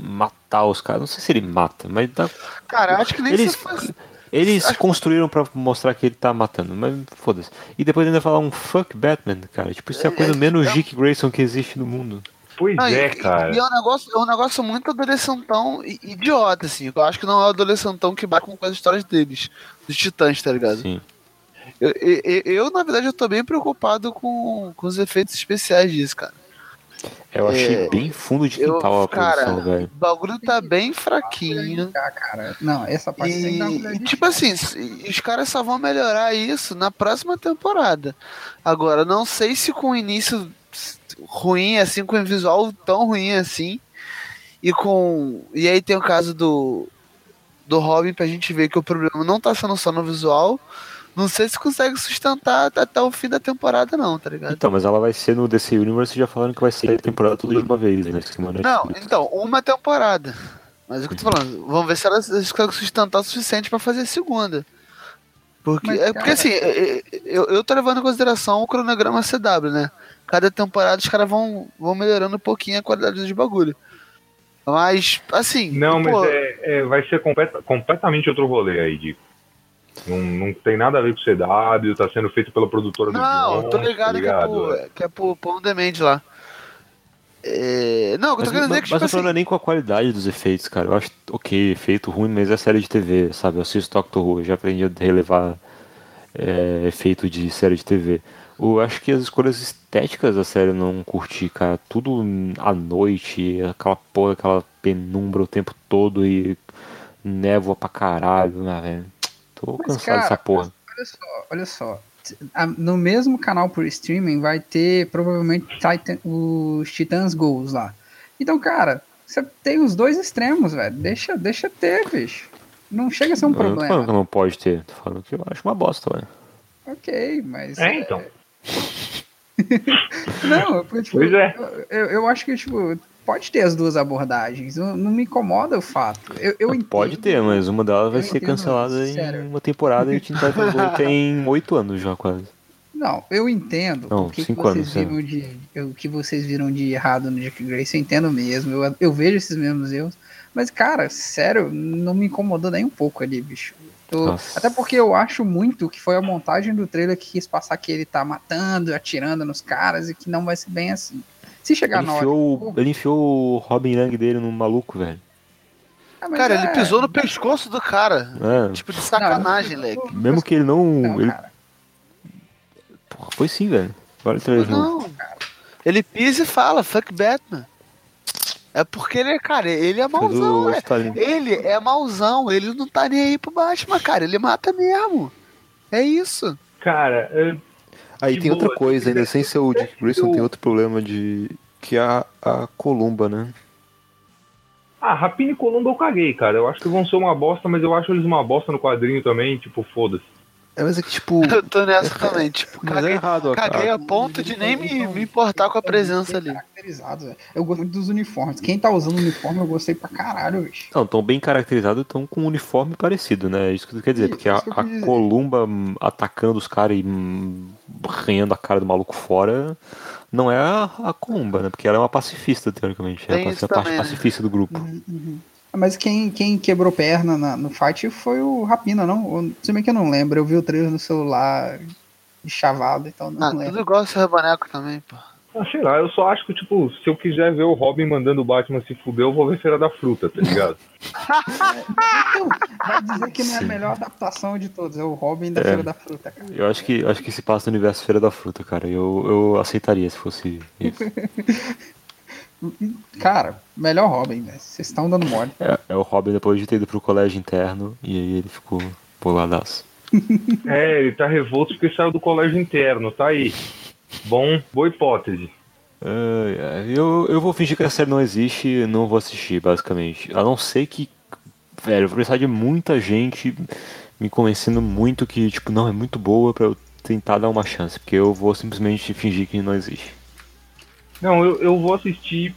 matar os caras, não sei se ele mata, mas dá, Cara, acho que nem Eles- se fosse. eles construíram pra mostrar que ele tá matando, mas foda-se. E depois ainda falar um fuck Batman, cara. Tipo, isso é a coisa menos Dick Grayson que existe no mundo. pois Não, é, e, cara. e é um negócio, é um negócio muito adolescentão e idiota, assim. Eu acho que não é o adolescentão que bate com as histórias deles, dos titãs, tá ligado? Sim. Eu, eu, eu- eu, na verdade, eu tô bem preocupado com, com os efeitos especiais disso, cara. Eu achei É, bem fundo de Eu, quintal a cara, produção, velho. o bagulho tá bem fraquinho. Cara. Não, essa parte E, tipo assim, os caras só vão melhorar isso na próxima temporada. Agora, não sei se com o início ruim, assim, com o visual tão ruim assim. E com. E aí tem o caso do. Do Robin pra gente ver que o problema não tá sendo só no visual. Não sei se consegue sustentar até- até o fim da temporada, não, tá ligado? Então, mas ela vai ser no DC Universe já falando que vai ser a temporada tudo de uma vez, né? Semana Não, então, uma temporada. Mas é o que eu tô falando. Vamos ver se ela consegue sustentar o suficiente pra fazer a segunda. Porque, Mas, é, porque cara- assim, é, é, eu, eu tô levando em consideração o cronograma CW, né? Cada temporada os caras vão, vão melhorando um pouquinho a qualidade dos bagulho. Mas, assim. Não, pô, mas é, é- vai ser completa- completamente outro rolê aí, Dico. Não, não tem nada a ver com o CW, tá sendo feito pela produtora do Não, John, tô ligado, tá que é pro, que é pro, pro On Demand lá. É, não, o que eu Mas, tô querendo dizer é mas que, tipo o problema não é assim. nem com a qualidade dos efeitos, cara. Eu acho, ok, efeito ruim, mas é série de TV, sabe? Eu assisto Doctor Who, eu já aprendi a relevar é, efeito de série de TV. Eu acho que as escolhas estéticas da série eu não curti, cara. Tudo à noite, aquela porra, aquela penumbra o tempo todo e névoa pra caralho, né, velho? Tô Mas, cansado cara, dessa porra. Olha só, olha só. No mesmo canal por streaming vai ter provavelmente Titan, os Titãs Goals lá. Então, cara, você tem os dois extremos, velho. Deixa, deixa ter, bicho. Não chega a ser um Eu não tô falando problema. que não pode ter, tô falando que eu acho uma bosta, velho. Ok, mas. É, então. Não, porque, tipo, Pois é. eu, eu acho que, tipo, pode ter as duas abordagens. Não, não me incomoda o fato. Eu, eu entendo- Pode ter, mas uma delas vai ser cancelada sério. em uma temporada e a Teen Titans Go tem oito anos já quase. Não, eu entendo Não, o que, que vocês anos, viram de o que vocês viram de errado no Jack Grace, eu entendo mesmo. Eu, eu vejo esses mesmos erros, mas cara, sério, não me incomodou nem um pouco ali, bicho. Tô- até porque eu acho muito que foi a montagem do trailer que quis passar que ele tá matando, atirando nos caras e que não vai ser bem assim. Se chegar Ele na hora. enfiou, ele enfiou o Robin Young dele no maluco, velho. Ah, Cara, é- ele pisou no pescoço do cara. É, Tipo, de sacanagem, Não, leque. mesmo que ele não. Não, ele, cara. porra, foi sim, velho. Olha o trailer de novo. Não, ele pisa e fala, fuck Batman. É porque ele é, cara, ele é mauzão, é. Ele é mauzão, ele não tá nem aí pro Batman, cara. Ele mata mesmo. É isso. Cara, Aí de tem outra boa, coisa, ainda sem ser o Dick Grayson, tem outro problema de que é a, a Columba, né? Ah, Rapina e Columba eu caguei, cara. Eu acho que vão ser uma bosta, mas eu acho eles uma bosta no quadrinho também, tipo, foda-se. É, mas é que, tipo. Eu tô nessa também, tipo, Mas caguei, é errado, caguei a, a ponto de nem me, me importar com a presença ali. Caracterizados, velho. Eu gosto muito dos uniformes. Quem tá usando uniforme eu gostei pra caralho, bicho. Não, tão bem caracterizados, estão com um uniforme parecido, né? É Isso que tu quer dizer, porque a, que eu a dizer. Columba hum, atacando os caras e hum, arranhando a cara do maluco fora não é a, a Columba, né? Porque ela é uma pacifista, teoricamente. Tem Ela é isso a parte também, né? pacifista do grupo. Uhum, uhum. Mas quem, quem quebrou perna na- no fight foi o Rapina, não? Se bem que eu não lembro, eu vi o trailer no celular de chavado, então não Ah, lembro. tudo igual o seu boneco também, pô. Ah, sei lá, eu só acho que, tipo, se eu quiser ver o Robin mandando o Batman se fuder, eu vou ver Feira da Fruta, tá ligado? Vai dizer que não é a melhor adaptação de todos, é o Robin da É. Feira da Fruta, cara. Eu acho que acho que se passa no universo Feira da Fruta, cara. Eu, eu aceitaria se fosse isso. Cara, melhor Robin, velho. Vocês estão dando mole. É, é o Robin depois de ter ido pro colégio interno e aí ele ficou boladaço. é, ele tá revolto porque saiu do colégio interno, tá aí. Bom, boa hipótese. Ai, eu, eu vou fingir que a série não existe e não vou assistir, basicamente. A não ser que, velho, eu vou precisar de muita gente me convencendo muito que, tipo, não, é muito boa pra eu tentar dar uma chance, porque eu vou simplesmente fingir que não existe. Não, eu, eu vou assistir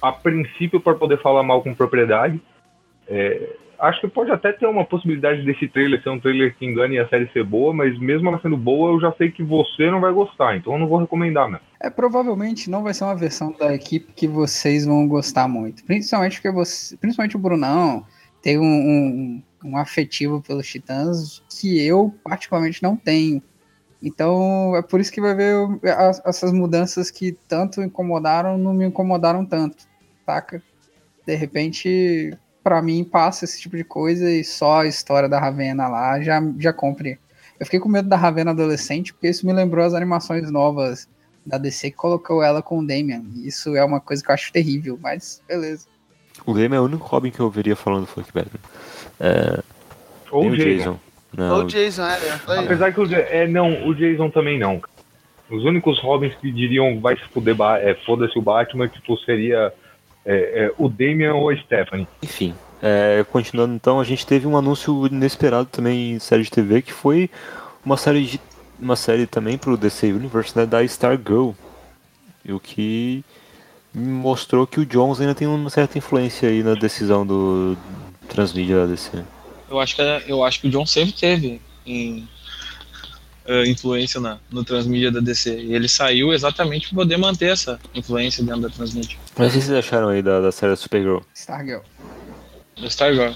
a princípio para poder falar mal com propriedade. É, acho que pode até ter uma possibilidade desse trailer ser um trailer que engane a série ser boa, mas mesmo ela sendo boa, eu já sei que você não vai gostar, então eu não vou recomendar mesmo. É, provavelmente não vai ser uma versão da equipe que vocês vão gostar muito. Principalmente porque você. Principalmente o Brunão tem um, um, um afetivo pelos titãs que eu particularmente não tenho. Então é por isso que vai ver as- essas mudanças que tanto incomodaram, não me incomodaram tanto, saca? De repente, pra mim, passa esse tipo de coisa e só a história da Ravena lá já, já compre. Eu fiquei com medo da Ravena adolescente, porque isso me lembrou as animações novas da DC que colocou ela com o Damian. Isso é uma coisa que eu acho terrível, mas beleza. O Leme é o único Robin que eu veria falando Fuck Batman. É, Ou o Jason. Não, Ou o Jason, é, é, foi- Apesar que o, é, não, o Jason também não. Os únicos Robins que diriam vai se fuder, é, foda-se o Batman, tipo, seria é, é, o Damian ou a Stephanie. Enfim, é, continuando então, a gente teve um anúncio inesperado também em série de TV, que foi uma série de uma série também pro DC Universe, né, da Stargirl. E o que mostrou que o Jones ainda tem uma certa influência aí na decisão do transmídia da DC. Eu acho que, eu acho que o John sempre teve em, eh, influência na, no transmídia da DC. E ele saiu exatamente para poder manter essa influência dentro da transmídia. Mas o que vocês acharam aí da, da série da Supergirl? Stargirl. Do Stargirl.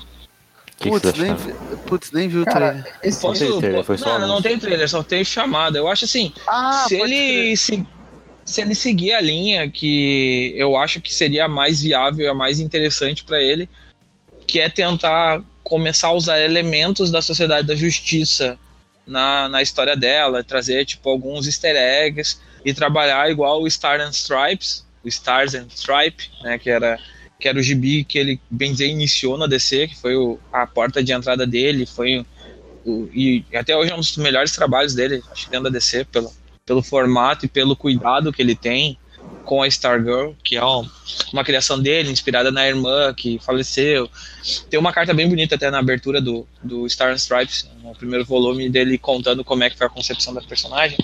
que, Putz, vocês nem, acharam? vi- putz, nem viu o Cara, trailer. esse Posso- tem trailer, foi só não, não anúncio. tem trailer, só tem chamada. Eu acho assim, Ah, se ele se, se ele seguir a linha que eu acho que seria a mais viável e a mais interessante para ele, que é tentar começar a usar elementos da Sociedade da Justiça na, na história dela, trazer tipo alguns easter eggs e trabalhar igual o Star and Stripes, o Stars and Stripe, né, que era que era o gibi que ele bem dizer iniciou na DC, que foi o, a porta de entrada dele, foi o, e até hoje é um dos melhores trabalhos dele, acho que dentro da DC, pelo, pelo formato e pelo cuidado que ele tem com a Stargirl, que é um- uma criação dele, inspirada na irmã que faleceu. Tem uma carta bem bonita até na abertura do, do Star and Stripes, no primeiro volume dele contando como é que foi a concepção da personagem.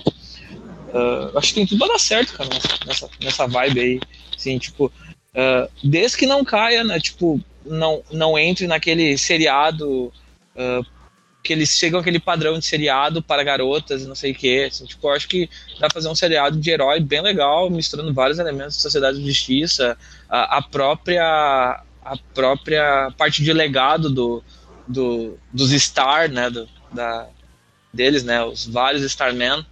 Ah, acho que tem tudo pra dar certo, cara, nessa, nessa, vibe aí. Assim, tipo, ah, desde que não caia, né, tipo, não, não entre naquele seriado ah, que eles chegam aquele padrão de seriado para garotas e não sei o que. Assim, tipo, eu acho que dá pra fazer um seriado de herói bem legal, misturando vários elementos da sociedade de justiça, a, a própria a própria parte de legado do, do dos Star, né, do, da deles, né, os vários Starmen.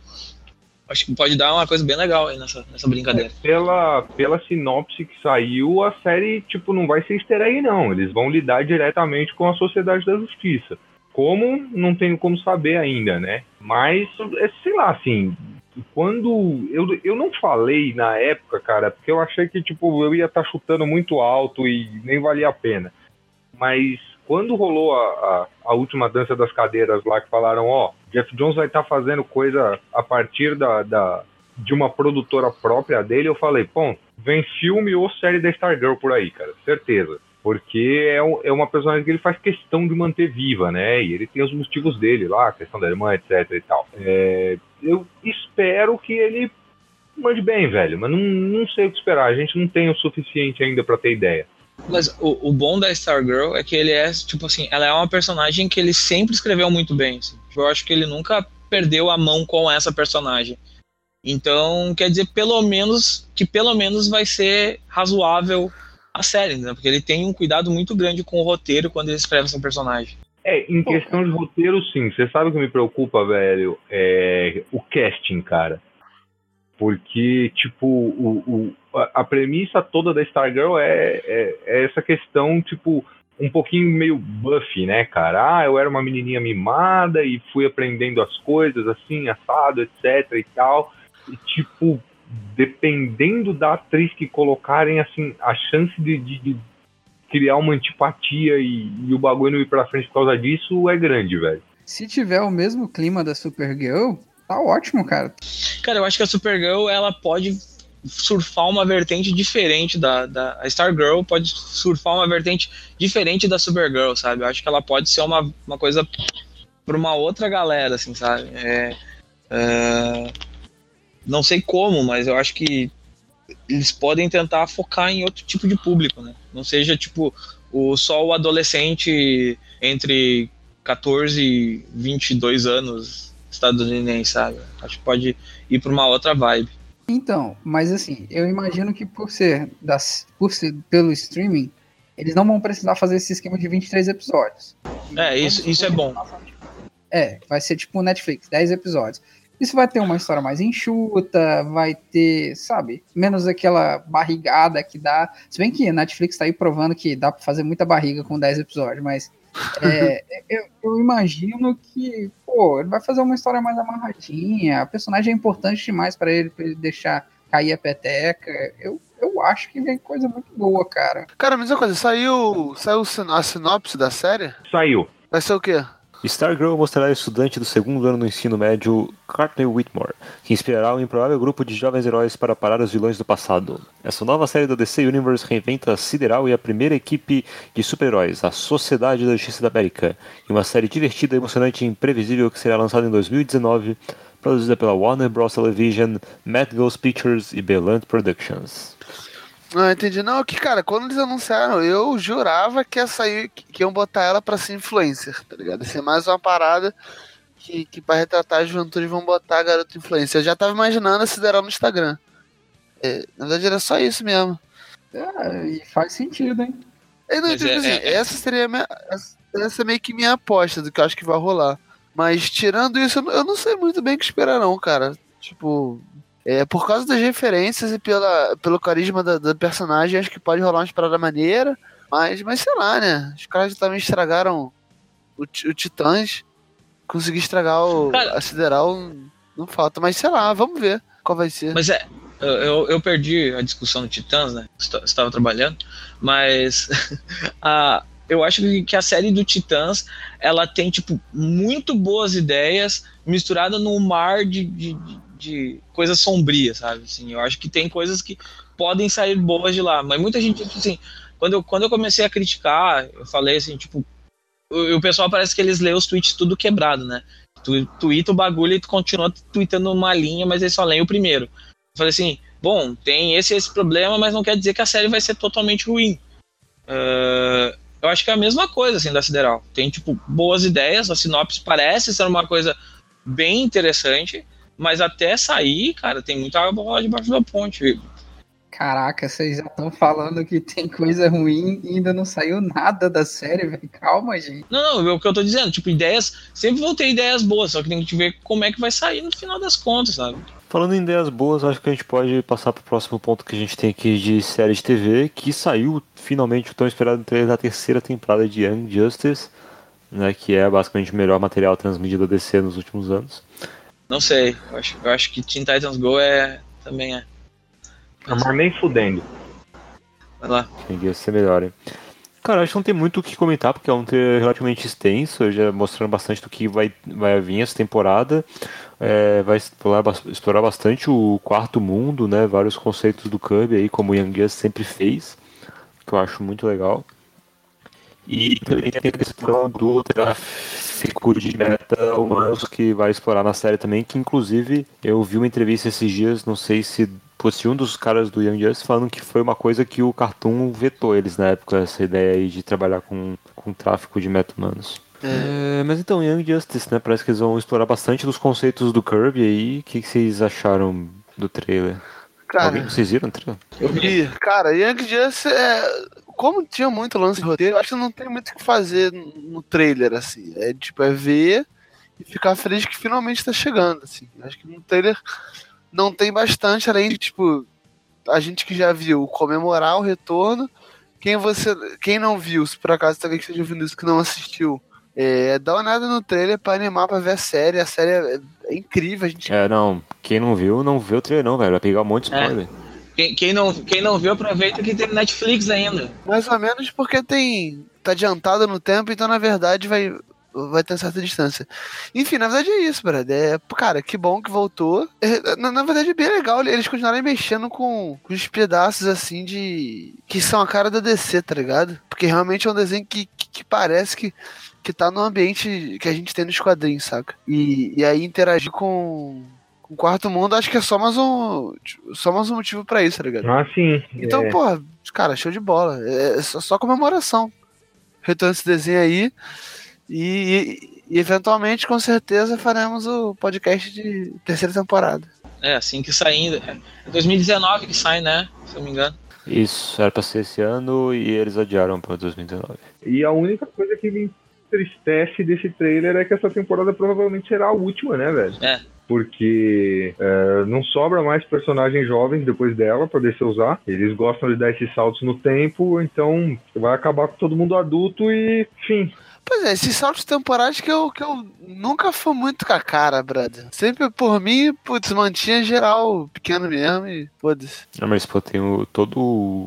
Acho que pode dar uma coisa bem legal aí nessa, nessa brincadeira. Pela, pela sinopse que saiu, a série, tipo, não vai ser easter não. Eles vão lidar diretamente com a Sociedade da Justiça. Como, não tenho como saber ainda, né? Mas, é, sei lá, assim, quando... Eu, eu não falei na época, cara, porque eu achei que, tipo, eu ia estar chutando muito alto e nem valia a pena. Mas quando rolou a, a, a última dança das cadeiras lá, que falaram, ó, Jeff Jones vai estar fazendo coisa a partir da, da, de uma produtora própria dele, eu falei, bom, vem filme ou série da Stargirl por aí, cara, certeza. Porque é, um, é uma personagem que ele faz questão de manter viva, né? E ele tem os motivos dele lá, a questão da irmã, etc e tal. É, eu espero que ele mande bem, velho, mas não, não sei o que esperar. A gente não tem o suficiente ainda para ter ideia. Mas o, o bom da Stargirl é que ele é, tipo assim, ela é uma personagem que ele sempre escreveu muito bem. Assim. Eu acho que ele nunca perdeu a mão com essa personagem. Então, quer dizer, pelo menos, que pelo menos vai ser razoável a série, né? Porque ele tem um cuidado muito grande com o roteiro quando ele escreve essa personagem. É, em questão de roteiro, sim. Você sabe o que me preocupa, velho? É o casting, cara. Porque, tipo, o, o a premissa toda da Stargirl é, é, é, essa questão, tipo, um pouquinho meio buffy, né, cara? Ah, eu era uma menininha mimada e fui aprendendo as coisas assim, assado, etc e tal. E, tipo, dependendo da atriz que colocarem, assim, a chance de, de, de criar uma antipatia e, e, o bagulho não ir pra frente por causa disso é grande, velho. Se tiver o mesmo clima da Supergirl, tá ótimo, cara. Cara, eu acho que a Supergirl, ela pode surfar uma vertente diferente da, da a Stargirl pode surfar uma vertente diferente da Supergirl, sabe? Eu acho que ela pode ser uma, uma coisa para uma outra galera, assim, sabe? É, é, não sei como, mas eu acho que eles podem tentar focar em outro tipo de público, né? Não seja tipo o só o adolescente entre 14 e 22 anos estadunidense, sabe? Acho que pode ir para uma outra vibe. Então, mas assim, eu imagino que por ser, das, por ser pelo streaming, eles não vão precisar fazer esse esquema de 23 episódios. É, isso, isso é bom. É, vai ser tipo Netflix, 10 episódios. Isso vai ter uma história mais enxuta, vai ter, sabe, menos aquela barrigada que dá. Se bem que a Netflix tá aí provando que dá pra fazer muita barriga com 10 episódios, mas é, eu, eu, imagino que, pô, ele vai fazer uma história mais amarradinha. A personagem é importante demais para ele, pra ele deixar cair a peteca. Eu, eu acho que vem coisa muito boa, cara. Cara, mas uma coisa, saiu, saiu a sinopse da série? Saiu. Vai ser o quê? Stargirl mostrará a estudante do segundo ano do ensino médio, Courtney Whitmore, que inspirará um improvável grupo de jovens heróis para parar os vilões do passado. Essa nova série do DC Universe reinventa a Sideral e a primeira equipe de super-heróis, a Sociedade da Justiça da América, em uma série divertida, emocionante e imprevisível que será lançada em 2019, produzida pela Warner Bros. Television, Matt Ghost Pictures e Belant Productions. Não, entendi. Não, que, cara, quando eles anunciaram, eu jurava que ia sair, que iam botar ela pra ser influencer, tá ligado? Ia ser mais uma parada que, que pra retratar a juventude vão botar a garota influencer. Eu já tava imaginando a Sideral no Instagram. É, na verdade era só isso mesmo. É, e faz sentido, hein? Eu não, tipo, é, assim, é, é, essa seria minha, essa é meio que minha aposta do que eu acho que vai rolar. Mas tirando isso, eu não sei muito bem o que esperar, não, cara. Tipo, é, por causa das referências e pela, pelo carisma da, da personagem, acho que pode rolar uma parada maneira. Mas, mas sei lá, né? Os caras também estragaram o, o Titãs. Conseguir estragar o, a Sideral não falta. Mas sei lá, vamos ver qual vai ser. Mas é. Eu, eu perdi a discussão do Titãs, né? Estava trabalhando. Mas a, eu acho que a série do Titãs ela tem, tipo, muito boas ideias misturada num mar de, de de coisas sombrias, sabe? Assim, eu acho que tem coisas que podem sair boas de lá, mas muita gente, tipo assim, quando eu, quando eu comecei a criticar, eu falei assim, tipo, o, o pessoal parece que eles lêem os tweets tudo quebrado, né? Tu tweeta o bagulho e tu continua tweetando uma linha, mas eles só leem o primeiro. Eu falei assim, bom, tem esse esse problema, mas não quer dizer que a série vai ser totalmente ruim. Uh, eu acho que é a mesma coisa, assim, da Sideral. Tem, tipo, boas ideias, a sinopse parece ser uma coisa bem interessante, mas até sair, cara, tem muita água pra debaixo da ponte. Caraca, vocês já estão falando que tem coisa ruim e ainda não saiu nada da série, velho. Calma, gente. Não, não, é o que eu tô dizendo. Tipo, ideias. Sempre vão ter ideias boas, só que tem que ver como é que vai sair no final das contas, sabe? Falando em ideias boas, acho que a gente pode passar pro próximo ponto que a gente tem aqui de série de TV, que saiu finalmente o tão esperado trailer da terceira temporada de Young Justice, né? Que é basicamente o melhor material transmitido da DC nos últimos anos. Não sei. Eu acho, eu acho que Teen Titans Go é. também é. Mas nem fudendo. Vai lá. Devia ser melhor, hein? Cara, acho que não tem muito o que comentar, porque é um trailer relativamente extenso, já mostrando bastante do que vai, vai vir essa temporada. É, vai explorar, explorar bastante o quarto mundo, né? Vários conceitos do Kirby aí, como o Young sempre fez, que eu acho muito legal. E também tem a questão do tráfico de meta humanos que vai explorar na série também, que inclusive eu vi uma entrevista esses dias, não sei se fosse um dos caras do Young Justice falando que foi uma coisa que o Cartoon vetou eles na época, essa ideia aí de trabalhar com, com tráfico de meta-humanos. É. É, mas então, Young Justice, né? Parece que eles vão explorar bastante dos conceitos do Kirby aí. O que, que vocês acharam do trailer? Cara, Alguém, vocês viram o trailer? Eu vi. Cara, Young Justice é. Como tinha muito lance de roteiro, acho que não tem muito o que fazer no trailer, assim. É tipo, é ver e ficar feliz que finalmente tá chegando, assim. Acho que no trailer não tem bastante, além de, tipo, a gente que já viu comemorar o retorno. Quem você. Quem não viu, se por acaso alguém que esteja ouvindo isso que não assistiu, é, dá uma olhada no trailer pra animar pra ver a série. A série é, é incrível. A gente... É, não. Quem não viu, não viu o trailer, não, velho. Vai pegar um monte de é. spoiler. É. Quem, quem, não, quem não viu, aproveita que tem Netflix ainda. Mais ou menos porque tem. tá adiantado no tempo, então na verdade vai, vai ter certa distância. Enfim, na verdade é isso, brother. É, cara, que bom que voltou. É, na, na, verdade é bem legal eles continuarem mexendo com, com os pedaços assim de. que são a cara da DC, tá ligado? Porque realmente é um desenho que, que, que parece que que tá no ambiente que a gente tem nos quadrinhos, saca? E, e aí interagir com o quarto mundo, acho que é só mais um. Só mais um motivo para isso, tá ligado? Ah, sim. Então, é. porra, cara, show de bola. É, é só, só comemoração. Retorno esse desenho aí. E, e, eventualmente, com certeza, faremos o podcast de terceira temporada. É, assim que saindo. É 2019 que sai, né? Se eu não me engano. Isso, era pra ser esse ano e eles adiaram pra 2019. E a única coisa que me entristece desse trailer é que essa temporada provavelmente será a última, né, velho? É porque é, não sobra mais personagens jovens depois dela para poder usar. Eles gostam de dar esses saltos no tempo, então vai acabar com todo mundo adulto e fim. Pois é, esses saltos temporais que eu, que eu nunca fui muito com a cara, brother. Sempre por mim, putz, mantinha geral pequeno mesmo e foda-se. Não, mas pô, tem o, todo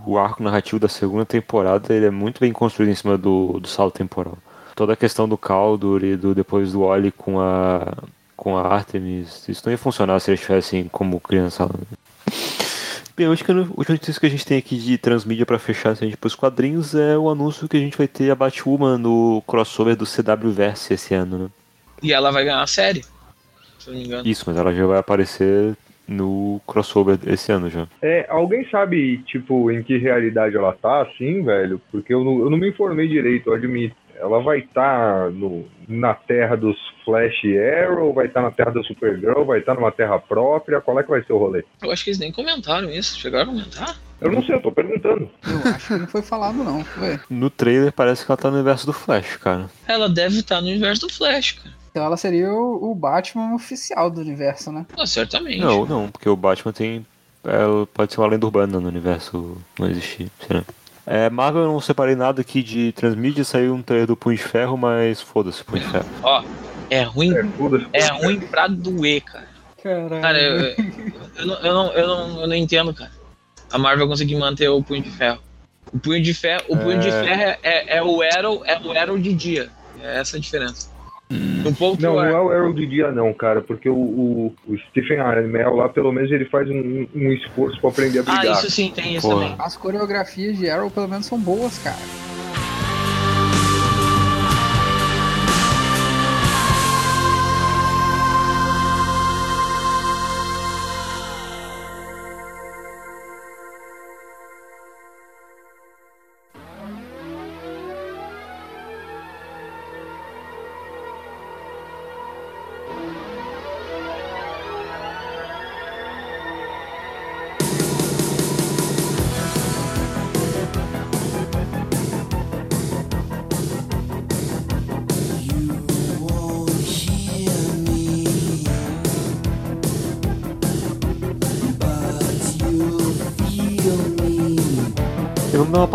o arco narrativo da segunda temporada, ele é muito bem construído em cima do, do salto temporal. Toda a questão do Caldur e do depois do Oli com a com a Artemis, isso não ia funcionar se eles tivessem como criança. Bem, eu acho que a última notícia que a gente tem aqui de transmídia para fechar se a gente os quadrinhos é o anúncio que a gente vai ter a Batwoman no crossover do CW-Verse esse ano, né? E ela vai ganhar a série, se não me engano. Isso, mas ela já vai aparecer no crossover esse ano já. É, alguém sabe, tipo, em que realidade ela tá, assim, velho? Porque eu não, eu não me informei direito, eu admito. Ela vai estar tá na terra dos Flash Arrow, vai estar tá na terra da Supergirl, vai estar tá numa terra própria. Qual é que vai ser o rolê? Eu acho que eles nem comentaram isso. Chegaram a comentar? Eu não sei, eu tô perguntando. Eu acho que não foi falado, não. Foi. No trailer parece que ela tá no universo do Flash, cara. Ela deve estar tá no universo do Flash, cara. Então ela seria o, o Batman oficial do universo, né? Ah, certamente. Não, não, porque o Batman tem. Ela pode ser uma lenda urbana no universo não existir, será? É, Marvel eu não separei nada aqui de transmídia, saiu um trailer do Punho de Ferro, mas foda-se Punho de Ferro. Ó, é ruim, é, é ruim pra doer, cara. Caralho. Cara, eu, eu, eu, não, eu, não, eu, não, eu não entendo, cara. A Marvel conseguiu manter o Punho de Ferro. O Punho de Ferro, o Punho de é. Ferro é, é, é, o Arrow, é o Arrow de dia. É essa a diferença. Um pouco não, não é o Arrow de dia não, cara, porque o, o, o Stephen Amell lá, pelo menos, ele faz um, um esforço pra aprender a brigar. Ah, isso sim, tem isso Porra. também. As coreografias de Arrow, pelo menos, são boas, cara.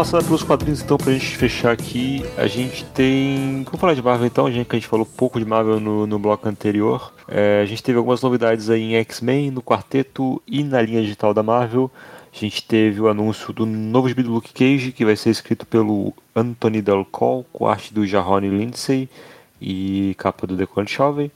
Passada pelos quadrinhos então pra gente fechar aqui. A gente tem. Vamos falar de Marvel então, já que a gente falou pouco de Marvel no, no bloco anterior. É, a gente teve algumas novidades aí em X-Men, no quarteto e na linha digital da Marvel. A gente teve o anúncio do novo gibi do Luke Cage, que vai ser escrito pelo Anthony Del Col, com arte do Jarrone Lindsay e capa do Declan Chauvet.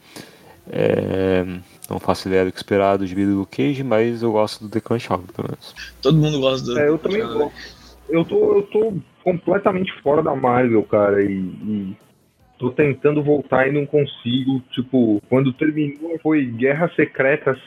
É, não faço ideia do que esperar do gibi do Luke Cage, mas eu gosto do Declan Chauvet, pelo menos. Todo mundo gosta do. É, eu também gosto. Eu tô, eu tô completamente fora da Marvel, cara, e, e tô tentando voltar e não consigo. Tipo, quando terminou foi Guerras Secretas,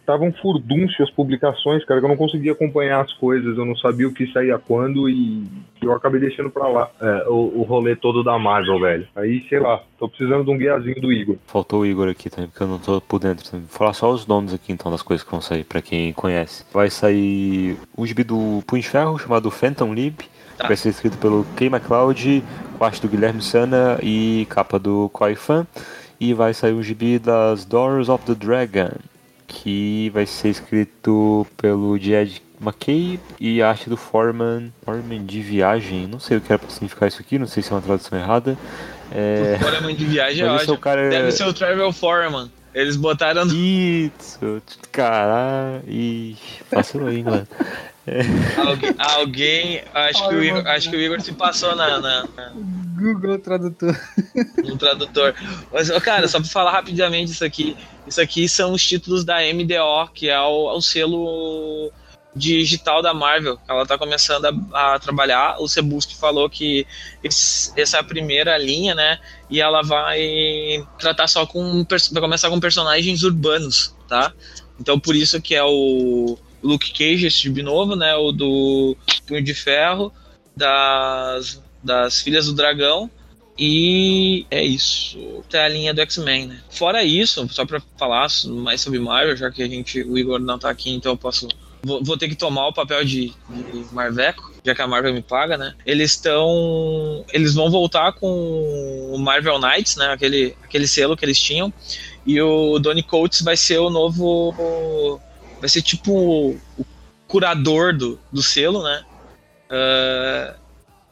estavam furdúncio as publicações, cara, que eu não conseguia acompanhar as coisas, eu não sabia o que saía quando e eu acabei deixando pra lá é, o, o rolê todo da Marvel, velho. Aí, sei lá, tô precisando de um guiazinho do Igor. Faltou o Igor aqui também, porque eu não tô por dentro. Vou falar só os nomes aqui então das coisas que vão sair, pra quem conhece. Vai sair um gibi do Punho de Ferro chamado Phantom Lib. Tá. Vai ser escrito pelo Kay MacLeod, com arte do Guilherme Sana e capa do Koi Fan. E vai sair um gibi das Doors of the Dragon, que vai ser escrito pelo Jed McKay e a arte do Foreman, Foreman de viagem. Não sei o que era pra significar isso aqui, não sei se é uma tradução errada. É... O Foreman de viagem é Mas é ótimo. cara- Deve ser o Travel Foreman. Eles botaram no. Isso, caralho. Vacilou aí, mano. Alguém, alguém- acho, que o Igor, acho que o Igor se passou na, na- na- Google Tradutor. no tradutor. Mas, cara, só pra falar rapidamente isso aqui. Isso aqui são os títulos da MDO, que é o, o selo digital da Marvel. Ela tá começando a, a trabalhar. O Sebuski falou que esse- essa é a primeira linha, né? E ela vai tratar só com. Vai começar com personagens urbanos, tá? Então por isso que é o Luke Cage, esse gibi novo, né? O do Punho de Ferro, das, das Filhas do Dragão. E é isso. Tem a linha do X-Men, né? Fora isso, só pra falar mais sobre Marvel, já que a gente, o Igor não tá aqui, então eu posso. Vou, vou ter que tomar o papel de, de Marveco, já que a Marvel me paga, né? Eles estão. Eles vão voltar com o Marvel Knights, né? Aquele, aquele selo que eles tinham. E o Donny Coates vai ser o novo. Vai ser tipo o curador do, do selo, né? Ah,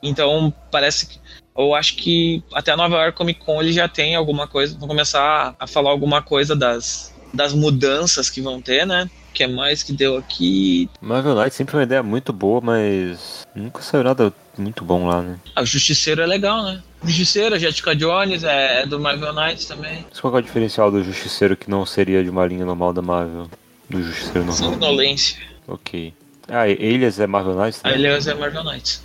então parece que. Eu acho que até a Nova York Comic Con ele já tem alguma coisa. Vão começar a falar alguma coisa das, das mudanças que vão ter, né? Que é mais que deu aqui. Marvel Knight sempre foi uma ideia muito boa, mas nunca saiu nada muito bom lá, né? Ah, o Justiceiro é legal, né? Justiceiro, a Jessica Jones é, é do Marvel Knights também. Mas qual é o diferencial do Justiceiro que não seria de uma linha normal da Marvel? Do Justiceiro normal? Sanguinolência. Ok. Ah, Elias é Marvel Knights? Né? ele é Marvel Knights.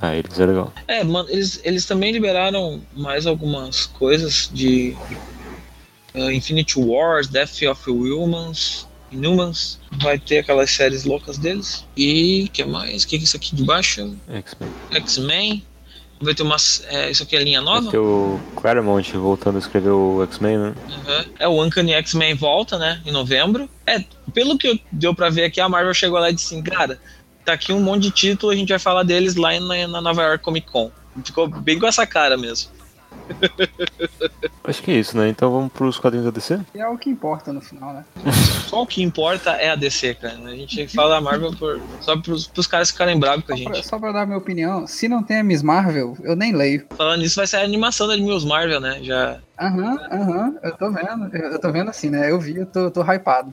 Ah, Elias é legal. É, mano, eles, eles também liberaram mais algumas coisas de uh, Infinity Wars, Death of Humans, Inhumans. Vai ter aquelas séries loucas deles. E que mais? O que é isso aqui de baixo? X-Men. X-Men. Vai ter umas. É, isso aqui é linha nova? Vai ter o Claremont voltando a escrever o X-Men, né? Uhum. É, o Uncanny X-Men volta, né? Em novembro. É, pelo que eu- deu pra ver aqui, a Marvel chegou lá e disse assim, cara, tá aqui um monte de título, a gente vai falar deles lá na, na Nova York Comic Con. Ficou bem com essa cara mesmo. Acho que é isso, né? Então vamos pros quadrinhos da DC? E é o que importa no final, né? Só o que importa é a DC, cara. A gente fala da Marvel por, só pros, pros caras ficarem bravos com a Só pra, gente. só pra dar minha opinião, se não tem a Miss Marvel, eu nem leio. Falando nisso, vai ser a animação da News Marvel, né? Já. Aham, aham, eu tô vendo. Eu, eu tô vendo assim, né? Eu vi, eu tô, tô hypado.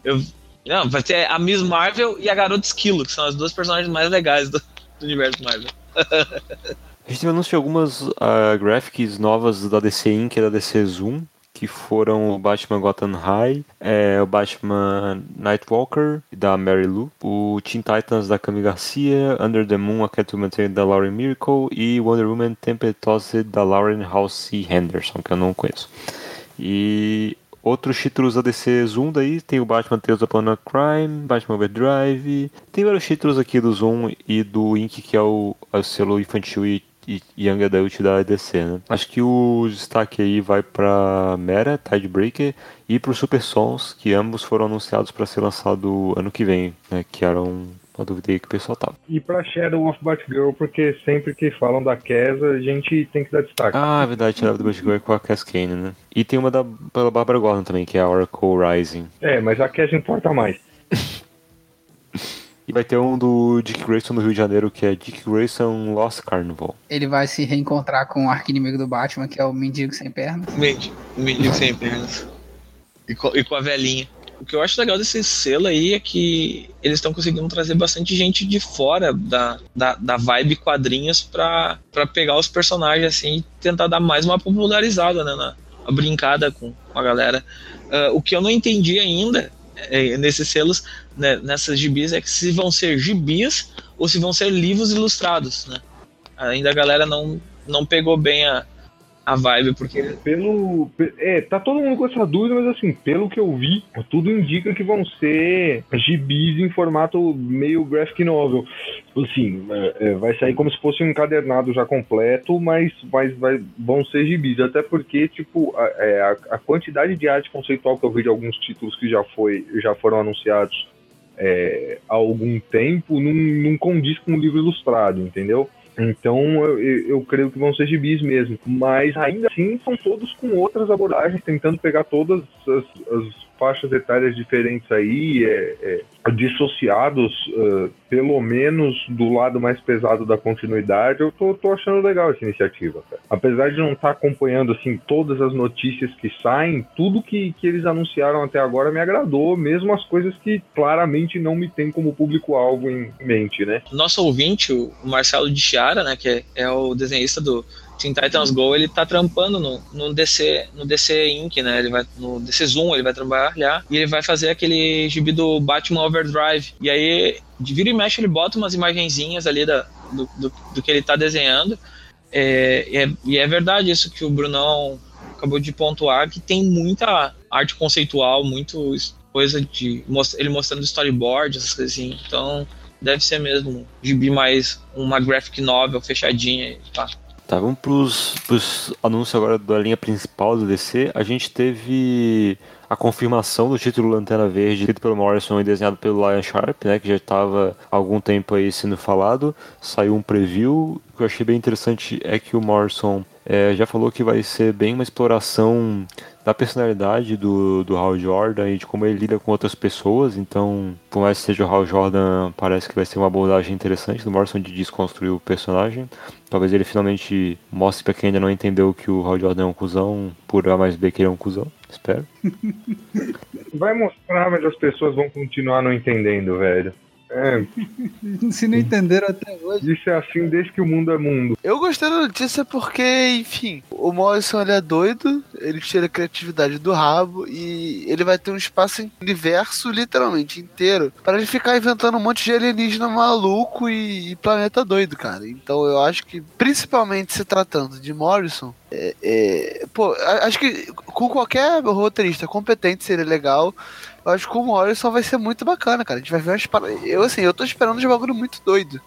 Não, vai ter a Miss Marvel e a Garota Esquilo, que são as duas personagens mais legais do, do universo Marvel. A gente teve anúncio de algumas ah, graphics novas da DC Inc. e da DC Zoom, que foram o Batman Gotham High, é, o Batman Nightwalker, da Mary Lou, o Teen Titans da Cami Garcia, Under the Moon, a Catwoman da Lauren Miracle e Wonder Woman Tempest da Lauren Halsey Henderson, que eu não conheço. E outros títulos da DC Zoom daí, tem o Batman Tales of Planet Crime, Batman Overdrive, tem vários títulos aqui do Zoom e do Inc, que é o, é o selo infantil e, e Young Adult da DC, né? Acho que o destaque aí vai pra Mera, Tidebreaker e pro Super Sons, que ambos foram anunciados para ser lançado ano que vem, né? Que era um, uma dúvida aí que o pessoal tava. E pra Shadow of Batgirl, porque sempre que falam da Kesa, a gente tem que dar destaque. Ah, é verdade, tirava do Batgirl com a Cascane, né? E tem uma da pela Barbara Gordon também, que é a Oracle Rising. É, mas a Kesa importa mais. E vai ter um do Dick Grayson no Rio de Janeiro, que é Dick Grayson Lost Carnival. Ele vai se reencontrar com o arquinimigo do Batman, que é o mendigo sem pernas. Mendigo, mendigo sem pernas. E com, e com a velhinha. o que eu acho legal desse selo aí é que eles estão conseguindo trazer bastante gente de fora da, da, da vibe quadrinhos pra, pra pegar os personagens assim e tentar dar mais uma popularizada, né? Na, a brincada com, com a galera. Uh, o que eu não entendi ainda é, nesses selos, né, nessas gibis, é que se vão ser gibis ou se vão ser livros ilustrados, né? Ainda a galera não, não pegou bem a, a vibe, porque. Pelo. É, tá todo mundo com essa dúvida, mas assim, pelo que eu vi, tudo indica que vão ser gibis em formato meio graphic novel. Assim, é, é, vai sair como se fosse um encadernado já completo, mas, mas vai, vão ser gibis. Até porque, tipo, a, é, a, a quantidade de arte conceitual que eu vi de alguns títulos que já, foi, já foram anunciados é, há algum tempo não, condiz com um livro ilustrado, entendeu? Então eu, eu, creio que vão ser gibis mesmo. Mas ainda assim são todos com outras abordagens, tentando pegar todas as, as faixas etárias diferentes aí, é, é, dissociados, uh, pelo menos do lado mais pesado da continuidade, eu tô, tô achando legal essa iniciativa. Cara. Apesar de não estar tá acompanhando assim todas as notícias que saem, tudo que, que eles anunciaram até agora me agradou, mesmo as coisas que claramente não me tem como público-alvo em mente, né? Nosso ouvinte, o Marcelo de Chiara, né, que é, é o desenhista do Teen Titans Go, ele tá trampando no, no DC, no DC Inc, né? Ele vai no DC Zoom, ele vai trabalhar e ele vai fazer aquele gibi do Batman Overdrive. E aí, de vira e mexe, ele bota umas imagenzinhas ali da, do, do, do que ele tá desenhando. É, e, é, e é verdade isso que o Brunão acabou de pontuar, que tem muita arte conceitual, muito coisa de ele mostrando storyboard, essas coisas assim. Então, deve ser mesmo gibi mais uma graphic novel fechadinha tá. Tá, vamos pros, pros anúncios agora da linha principal do DC. A gente teve a confirmação do título Lanterna Verde, escrito pelo Morrison e desenhado pelo Lion Sharp, né, que já estava há algum tempo aí sendo falado. Saiu um preview. O que eu achei bem interessante é que o Morrison é, já falou que vai ser bem uma exploração da personalidade do, do Hal Jordan e de como ele lida com outras pessoas. Então, por mais que seja o Hal Jordan, parece que vai ser uma abordagem interessante do Morrison de desconstruir o personagem. Talvez ele finalmente mostre pra quem ainda não entendeu que o Hal Jordan é um cuzão, por A mais B que ele é um cuzão. Espero. Vai mostrar, mas as pessoas vão continuar não entendendo, velho. É. Se não entenderam até hoje. Isso é assim desde que o mundo é mundo. Eu gostei da notícia porque, enfim, o Morrison ele é doido, ele tira a criatividade do rabo e ele vai ter um espaço em universo literalmente inteiro para ele ficar inventando um monte de alienígena maluco e, e planeta doido, cara. Então eu acho que, principalmente se tratando de Morrison, é, é, pô, acho que com qualquer roteirista competente seria legal. Eu acho que o Morrison vai ser muito bacana, cara. A gente vai ver umas. Eu, assim, eu tô esperando de bagulho muito doido.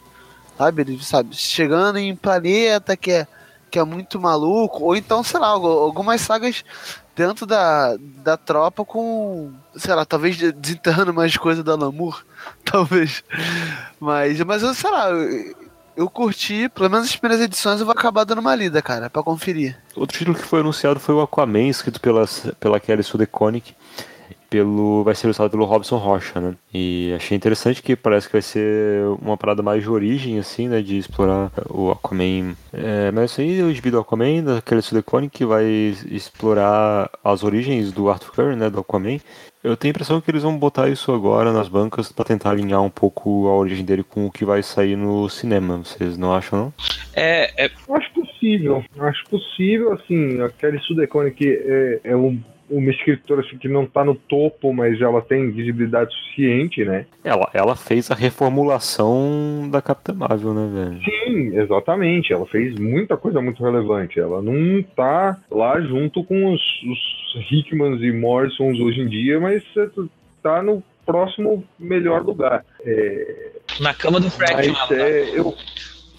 Sabe? Ele, sabe? Chegando em planeta que é, que é muito maluco. Ou então, sei lá, algumas sagas dentro da, da tropa com. Sei lá, talvez desenterrando mais coisa da Namur. Talvez. Mas, mas eu, sei lá. Eu, eu curti, pelo menos as primeiras edições eu vou acabar dando uma lida, cara, pra conferir. Outro título que foi anunciado foi o Aquaman, escrito pela, pela Kelly Sudeconic pelo vai ser ilustrado pelo Robson Rocha, né? E achei interessante que parece que vai ser uma parada mais de origem, assim, né? De explorar o Aquaman. É, mas isso aí, o gibi do Aquaman, daquele Silicone, que vai explorar as origens do Arthur Curry, né? Do Aquaman. Eu tenho a impressão que eles vão botar isso agora nas bancas para tentar alinhar um pouco a origem dele com o que vai sair no cinema. Vocês não acham, não? É, é... Acho possível. Acho possível, assim, aquele Sudecone que é, é um uma escritora assim, que não está no topo, mas ela tem visibilidade suficiente, né? Ela, ela fez a reformulação da Capitã Marvel, né, velho? Sim, exatamente. Ela fez muita coisa muito relevante. Ela não tá lá junto com os, os Hickmans e Morrisons hoje em dia, mas tá no próximo melhor lugar. É... Na cama do Fred, mas, é, eu,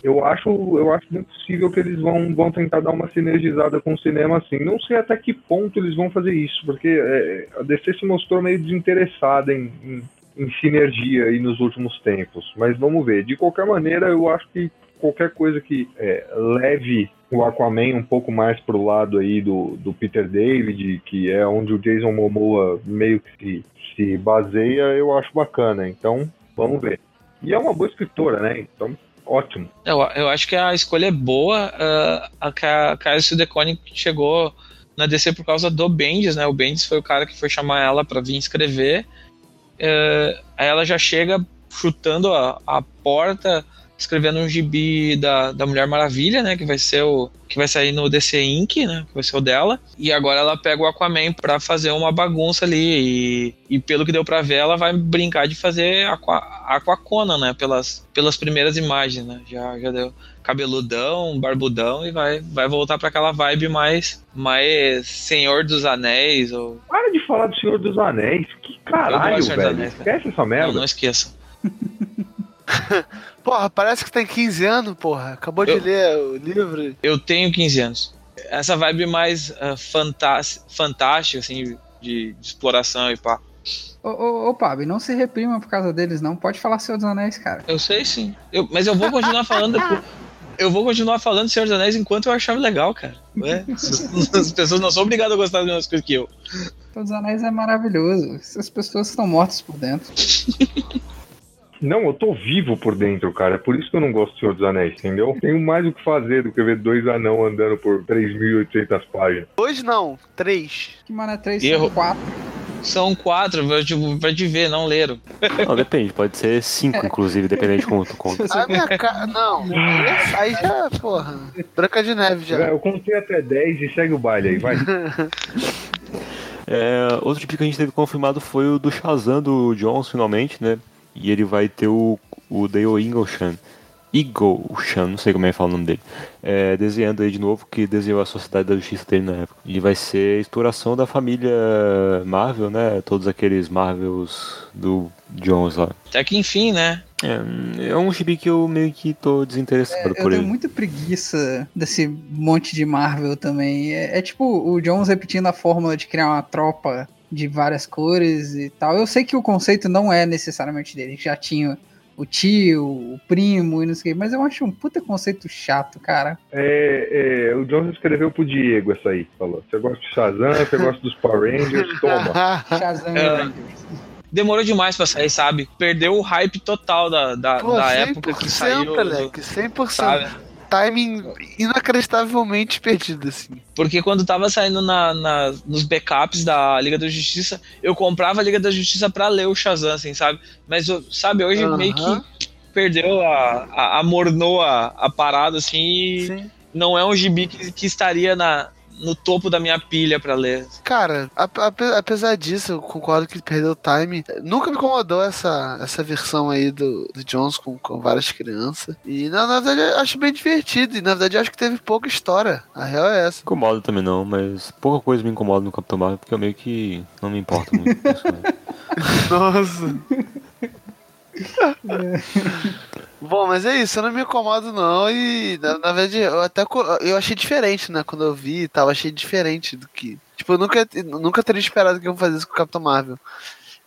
eu acho, eu acho muito possível que eles vão, vão tentar dar uma sinergizada com o cinema assim. Não sei até que ponto eles vão fazer isso, porque é, a DC se mostrou meio desinteressada em, em, em, sinergia aí nos últimos tempos. Mas vamos ver. De qualquer maneira, eu acho que qualquer coisa que é, leve o Aquaman um pouco mais pro lado aí do, do Peter David, que é onde o Jason Momoa meio que se, se baseia, eu acho bacana. Então, vamos ver. E é uma boa escritora, né? Então ótimo. Eu, eu acho que a escolha é boa. Uh, a Caio Sudecone chegou na DC por causa do Bendis, né? O Bendis foi o cara que foi chamar ela para vir escrever. É, aí ela já chega chutando a, a porta, escrevendo um gibi da, da Mulher Maravilha, né? Que vai ser o. que vai sair no DC Inc., né? Que vai ser o dela. E agora ela pega o Aquaman pra fazer uma bagunça ali. E, e pelo que deu pra ver, ela vai brincar de fazer Aqua, Aquacona, né? Pelas, pelas primeiras imagens, né? Já, já deu cabeludão, barbudão e vai, vai voltar para aquela vibe mais, mais Senhor dos Anéis. Ou... Para de falar do Senhor dos Anéis. Que caralho, velho. Anéis, Esquece essa merda. Não, não esqueça. porra, parece que tem 15 anos, porra. Acabou eu, de ler o livro. Eu tenho 15 anos. Essa vibe mais uh, fantástica, assim, de, de, exploração e pá. Ô, ô, ô Pab, não se reprima por causa deles, não. Pode falar Senhor dos Anéis, cara. Eu sei sim. Eu, mas eu vou continuar falando eu vou continuar falando Senhor dos Anéis enquanto eu achar legal, cara. Ué? As pessoas não são obrigadas a gostar das mesmas coisas que eu. Senhor dos Anéis é maravilhoso. Essas pessoas estão mortas por dentro. Não, eu tô vivo por dentro, cara. É por isso que eu não gosto do Senhor dos Anéis, entendeu? Tenho mais o que fazer do que ver dois anão andando por 3.800 páginas. Dois não, três. Que mano é três? Erro. quatro. São quatro, vai te, vai te ver, não leram. Não, depende, pode ser cinco, inclusive, dependendo de como tu conta. A minha ca... Não, aí já, porra, branca de neve já. Eu contei até 10 e segue o baile aí, vai. É, outro tipo que a gente teve confirmado foi o do Shazam do Jones, finalmente, né? E ele vai ter o, o Dale Ingelshan. Eagle Chan, não sei como é que fala o nome dele, é, desenhando aí de novo, que desenhou a Sociedade da Justiça dele na época. E vai ser a exploração da família Marvel, né? Todos aqueles Marvels do Jones lá. Até que enfim, né? É, é um gibi que eu meio que tô desinteressado é, por eu ele. Eu tenho muita preguiça desse monte de Marvel também. É, é tipo o Jones repetindo a fórmula de criar uma tropa de várias cores e tal. Eu sei que o conceito não é necessariamente dele, já tinha o tio, o primo e não sei o que, mas eu acho um puta conceito chato, cara. É, é, o Jones escreveu pro Diego essa aí, falou. Você gosta de Shazam, você gosta dos Power Rangers, toma. Shazam é, Demorou demais pra sair, sabe? Perdeu o hype total da, da, Pô, da época que saiu. Moleque, 100%. Sabe? Timing inacreditavelmente perdido, assim. Porque quando tava saindo na, na, nos backups da Liga da Justiça, eu comprava a Liga da Justiça pra ler o Shazam, assim, sabe? Mas, sabe, hoje uh -huh. meio que perdeu a. a amornou a, a parada, assim, e Sim. não é um gibi que, que estaria na, no topo da minha pilha para ler. Cara, apesar disso, eu concordo que ele perdeu o time. Nunca me incomodou essa, essa versão aí do, do Jones com, com várias crianças. E na, na verdade eu acho bem divertido. E na verdade eu acho que teve pouca história. A real é essa. Incomoda também não, mas pouca coisa me incomoda no Capitão Marvel, porque eu meio que não me importo muito com isso. Bom, mas é isso, eu não me incomodo não e na, na, verdade eu até eu achei diferente, né, quando eu vi e tal, achei diferente do que, tipo, eu nunca, nunca teria esperado que eu fazer isso com o Capitão Marvel.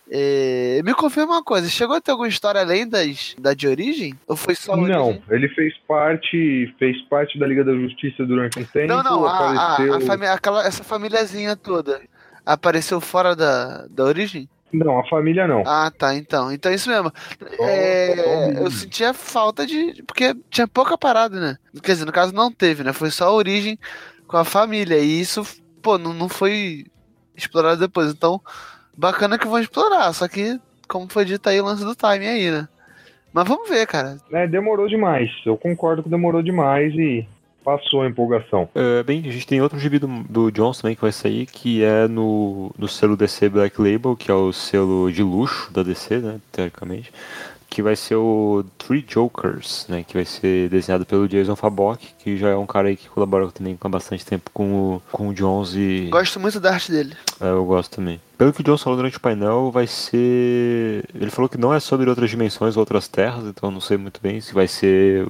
É, me confirma uma coisa, chegou a ter alguma história além das, da de origem? Ou foi só Não, origem? ele fez parte fez parte da Liga da Justiça durante um tempo. Não, não, apareceu... a, a, a família, aquela, essa famíliazinha toda apareceu fora da, da origem? Não, a família não. Ah, tá, então. Então é isso mesmo. É, eu sentia falta de. Porque tinha pouca parada, né? Quer dizer, no caso não teve, né? Foi só a origem com a família. E isso, pô, não, não foi explorado depois. Então, bacana que vão explorar. Só que, como foi dito aí, o lance do time aí, né? Mas vamos ver, cara. É, demorou demais. Eu concordo que demorou demais e passou a empolgação. É, bem, a gente tem outro gibi do, do Jones também que vai sair, que é no, no selo DC Black Label, que é o selo de luxo da DC, né, teoricamente, que vai ser o Three Jokers, né, que vai ser desenhado pelo Jason Fabok, que já é um cara aí que colabora também há bastante tempo com o, com o Jones e... Gosto muito da arte dele. É, eu gosto também. Pelo que o Jones falou durante o painel, vai ser... Ele falou que não é sobre outras dimensões, outras terras, então não sei muito bem se vai ser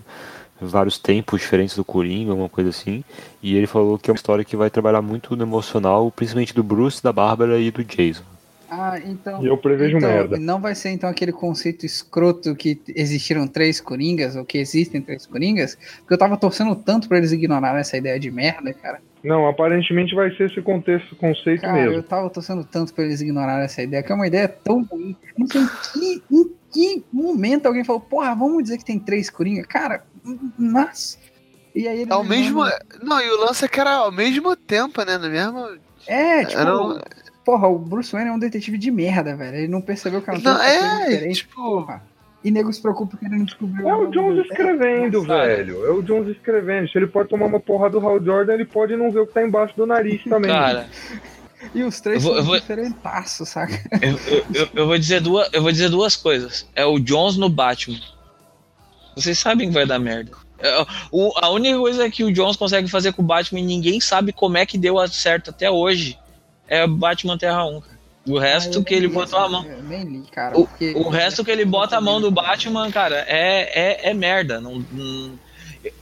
vários tempos diferentes do Coringa, alguma coisa assim. E ele falou que é uma história que vai trabalhar muito no emocional, principalmente do Bruce, da Bárbara e do Jason. Ah, então. E eu prevejo então, merda. Não vai ser então aquele conceito escroto que existiram três Coringas, ou que existem três Coringas, porque eu tava torcendo tanto para eles ignorarem essa ideia de merda, cara. Não, aparentemente vai ser esse contexto, conceito cara, mesmo. Eu tava torcendo tanto para eles ignorarem essa ideia, que é uma ideia tão ruim. Não sei em que, em que momento alguém falou, porra, vamos dizer que tem três Coringa? Cara, mas. E aí ele Ao me mesmo. Não, e o lance é que era ao mesmo tempo, né? No mesmo. É, tipo, Era um- porra, o Bruce Wayne é um detetive de merda, velho. Ele não percebeu que era um Não, é, diferente, tipo. porra. E nego se preocupa que ele não descobriu. É o Jones escrevendo, velho. É o Jones escrevendo. Se ele pode tomar uma porra do Hal Jordan, ele pode não ver o que tá embaixo do nariz também. Cara, E os três Eu vou- são diferentaços, saca? eu, eu- eu- eu vou dizer duas, eu vou dizer duas coisas. É o Jones no Batman. Vocês sabem que vai dar merda. É, o- a única coisa que o Jones consegue fazer com o Batman e ninguém sabe como é que deu certo até hoje é o Batman Terra 1. cara. O resto Ah, que ele li botou a mão. Li, cara. O, o resto que ele bota a mão do Batman, cara, é, é, é merda. Não, não-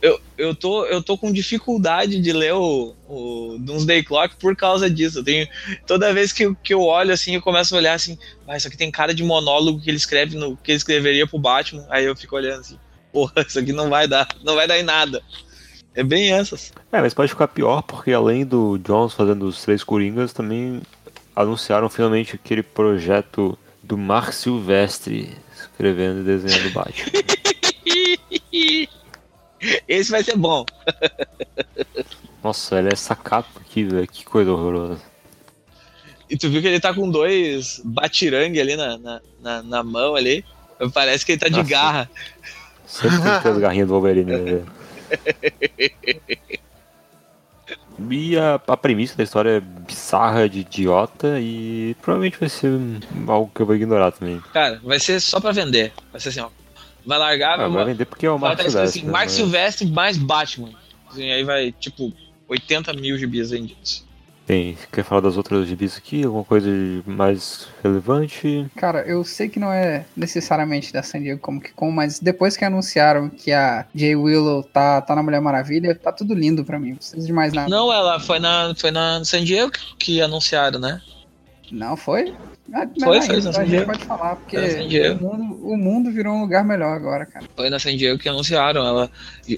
eu, eu, tô, eu tô com dificuldade de ler o, o Doomsday Clock por causa disso. Eu tenho, toda vez que, eu- que eu olho assim, eu começo a olhar assim, ah, isso aqui tem cara de monólogo que ele escreve no que ele escreveria pro Batman. Aí eu fico olhando assim, porra, isso aqui não vai dar, não vai dar em nada. É bem essas. É, mas pode ficar pior porque além do Jones fazendo os três Coringas, também anunciaram finalmente aquele projeto do Mark Silvestre escrevendo e desenhando Batman. Esse vai ser bom. Nossa, ele é essa capa aqui, velho. Que coisa horrorosa. E tu viu que ele tá com dois batirangue ali na, na, na, na mão ali. Parece que ele tá de Ah, sim. garra. Sempre tem que ter as garrinhas do Wolverine, né? E a, a premissa da história é bizarra, de idiota, e provavelmente vai ser algo que eu vou ignorar também. Cara, vai ser só pra vender. Vai ser assim, ó. Vai largar, Ah, vai, vai vender porque é o vai Mark Silvestre. assim, né, Mark Silvestre mais Batman. Assim, aí vai, tipo, 80 mil gibis vendidos. Bem, quer falar das outras gibis aqui? Alguma coisa de mais relevante? Cara, eu sei que não é necessariamente da San Diego Comic Con, mas depois que anunciaram que a Jay Willow tá, tá na Mulher Maravilha, tá tudo lindo pra mim. Não precisa de mais nada. Não, ela foi na, foi na San Diego que anunciaram, né? Não, foi? Ah, Foi, mas foi, na a gente pode falar, porque o mundo, o mundo virou um lugar melhor agora, cara. Foi na San Diego que anunciaram. Ela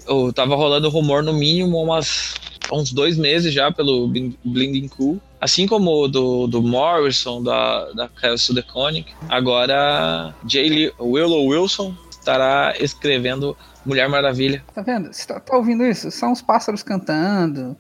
eu, tava rolando rumor no mínimo umas, uns dois meses já pelo Blin- Blinding Cool. Assim como o do, do Morrison, da, da Kyle Sudeconic. Agora, Lee- Willow Wilson estará escrevendo Mulher Maravilha. Tá vendo? Você tá, tá ouvindo isso? São os pássaros cantando.